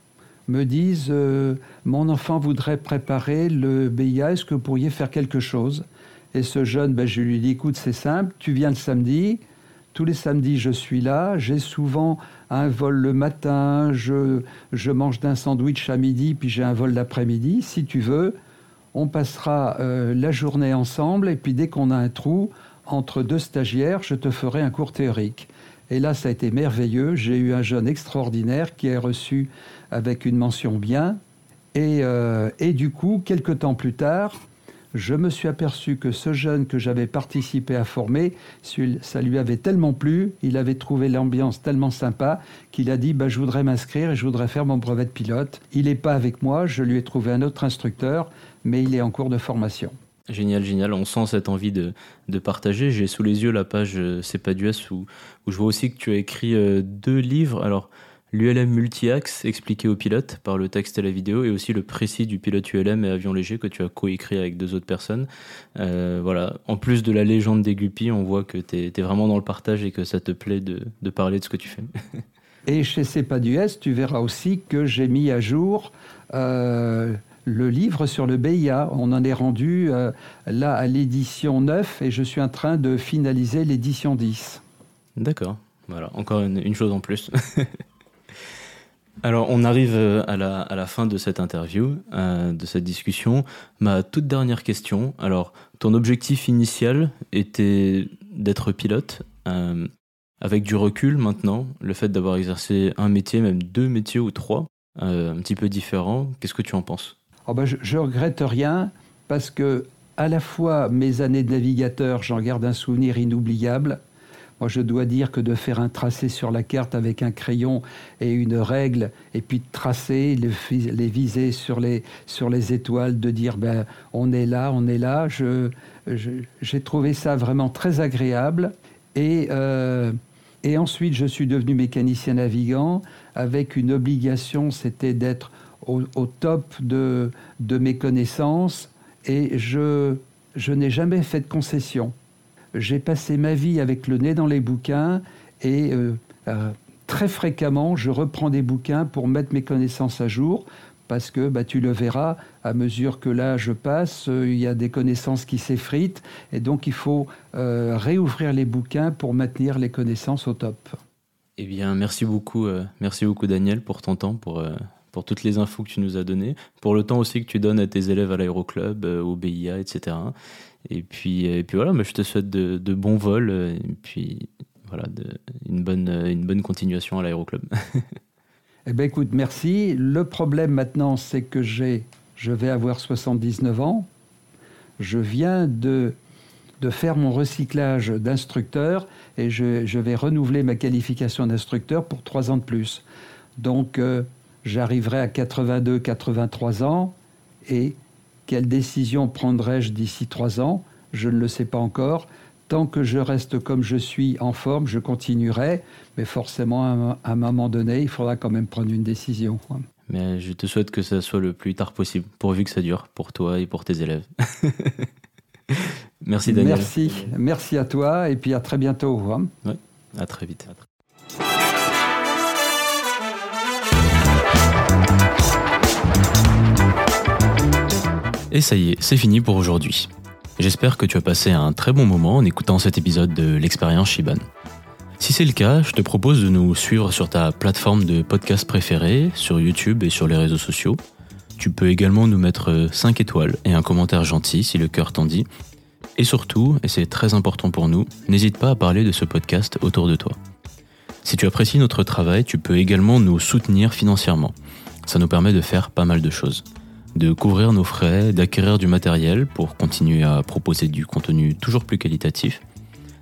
me dise euh, Mon enfant voudrait préparer le BIA, est-ce que vous pourriez faire quelque chose? Et ce jeune, ben, je lui dis Écoute, c'est simple, tu viens le samedi. Tous les samedis, je suis là. J'ai souvent un vol le matin. Je, je mange d'un sandwich à midi, puis j'ai un vol l'après-midi. Si tu veux, on passera euh, la journée ensemble. Et puis dès qu'on a un trou, entre deux stagiaires, je te ferai un cours théorique. Et là, ça a été merveilleux. J'ai eu un jeune extraordinaire qui est reçu avec une mention bien. Et, euh, et du coup, quelques temps plus tard, je me suis aperçu que ce jeune que j'avais participé à former, ça lui avait tellement plu, il avait trouvé l'ambiance tellement sympa qu'il a dit bah, Je voudrais m'inscrire et je voudrais faire mon brevet de pilote. Il n'est pas avec moi, je lui ai trouvé un autre instructeur, mais il est en cours de formation.
Génial, génial. On sent cette envie de, de partager. J'ai sous les yeux la page euh, C'est pas du S où, où je vois aussi que tu as écrit euh, deux livres. Alors, l'ULM multi-axe expliqué aux pilotes par le texte et la vidéo, et aussi le précis du pilote ULM et avion léger que tu as coécrit avec deux autres personnes. Euh, voilà. En plus de la légende des guppies, on voit que tu es, vraiment dans le partage et que ça te plaît de, de parler de ce que tu fais. <laughs>
et chez C'est pas du S, tu verras aussi que j'ai mis à jour. Le livre sur le BIA. On en est rendu euh, là à l'édition 9 et je suis en train de finaliser l'édition 10.
D'accord. Voilà, encore une chose en plus. <laughs> Alors, on arrive euh, à la, fin de cette interview, euh, de cette discussion. Ma toute dernière question. Alors, ton objectif initial était d'être pilote. Avec du recul maintenant, le fait d'avoir exercé un métier, même deux métiers ou trois, un petit peu différents, qu'est-ce que tu en penses?
Oh ben je, je regrette rien parce que à la fois mes années de navigateur, j'en garde un souvenir inoubliable moi, je dois dire que de faire un tracé sur la carte avec un crayon et une règle, et puis de tracer, les, les viser sur les, sur les étoiles, de dire ben, on est là, on est là, j'ai je, trouvé ça vraiment très agréable. Et, euh, et ensuite, je suis devenu mécanicien navigant avec une obligation, c'était d'être au, top de, de mes connaissances. Et je, je n'ai jamais fait de concession j'ai passé ma vie avec le nez dans les bouquins et euh, euh, très fréquemment, je reprends des bouquins pour mettre mes connaissances à jour parce que bah, tu le verras, à mesure que l'âge passe, euh, il y a des connaissances qui s'effritent et donc il faut réouvrir les bouquins pour maintenir les connaissances au top.
Eh bien, merci beaucoup, merci beaucoup Daniel pour ton temps, pour, pour toutes les infos que tu nous as données, pour le temps aussi que tu donnes à tes élèves à l'aéroclub, au BIA, etc. Et puis, et puis voilà, mais je te souhaite de, bons vols et puis voilà, une, bonne, une bonne continuation à l'aéroclub. <laughs>
eh bien écoute, merci. Le problème maintenant, c'est que j'ai, je vais avoir 79 ans. Je viens de, de faire mon recyclage d'instructeur et je, je, vais renouveler ma qualification d'instructeur pour 3 ans de plus. Donc euh, j'arriverai à 82, 83 ans et quelle décision prendrai-je d'ici trois ans? Je ne le sais pas encore. Tant que je reste comme je suis en forme, je continuerai. Mais forcément, à un moment donné, il faudra quand même prendre une décision.
Mais je te souhaite que ça soit le plus tard possible, pourvu que ça dure pour toi et pour tes élèves. <laughs> Merci Daniel.
Merci, merci à toi et puis à très bientôt.
Oui, à très vite. Et ça y est, c'est fini pour aujourd'hui. J'espère que tu as passé un très bon moment en écoutant cet épisode de l'expérience Shiban. Si c'est le cas, je te propose de nous suivre sur ta plateforme de podcast préférée, sur YouTube et sur les réseaux sociaux. Tu peux également nous mettre 5 étoiles et un commentaire gentil si le cœur t'en dit. Et surtout, et c'est très important pour nous, n'hésite pas à parler de ce podcast autour de toi. Si tu apprécies notre travail, tu peux également nous soutenir financièrement. Ça nous permet de faire pas mal de choses de couvrir nos frais, d'acquérir du matériel pour continuer à proposer du contenu toujours plus qualitatif,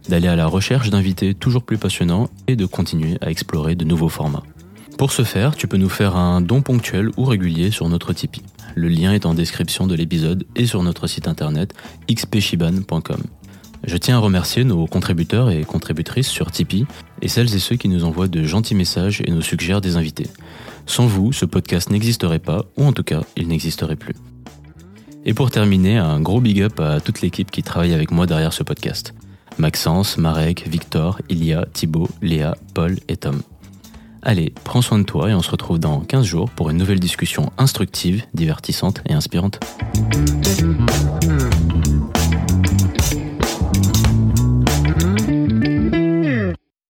d'aller à la recherche d'invités toujours plus passionnants et de continuer à explorer de nouveaux formats. Pour ce faire, tu peux nous faire un don ponctuel ou régulier sur notre Tipeee. Le lien est en description de l'épisode et sur notre site internet xpshiban.com. Je tiens à remercier nos contributeurs et contributrices sur Tipeee et celles et ceux qui nous envoient de gentils messages et nous suggèrent des invités. Sans vous, ce podcast n'existerait pas, ou en tout cas, il n'existerait plus. Et pour terminer, un gros big up à toute l'équipe qui travaille avec moi derrière ce podcast. Maxence, Marek, Victor, Ilia, Thibaut, Léa, Paul et Tom. Allez, prends soin de toi et on se retrouve dans 15 jours pour une nouvelle discussion instructive, divertissante et inspirante.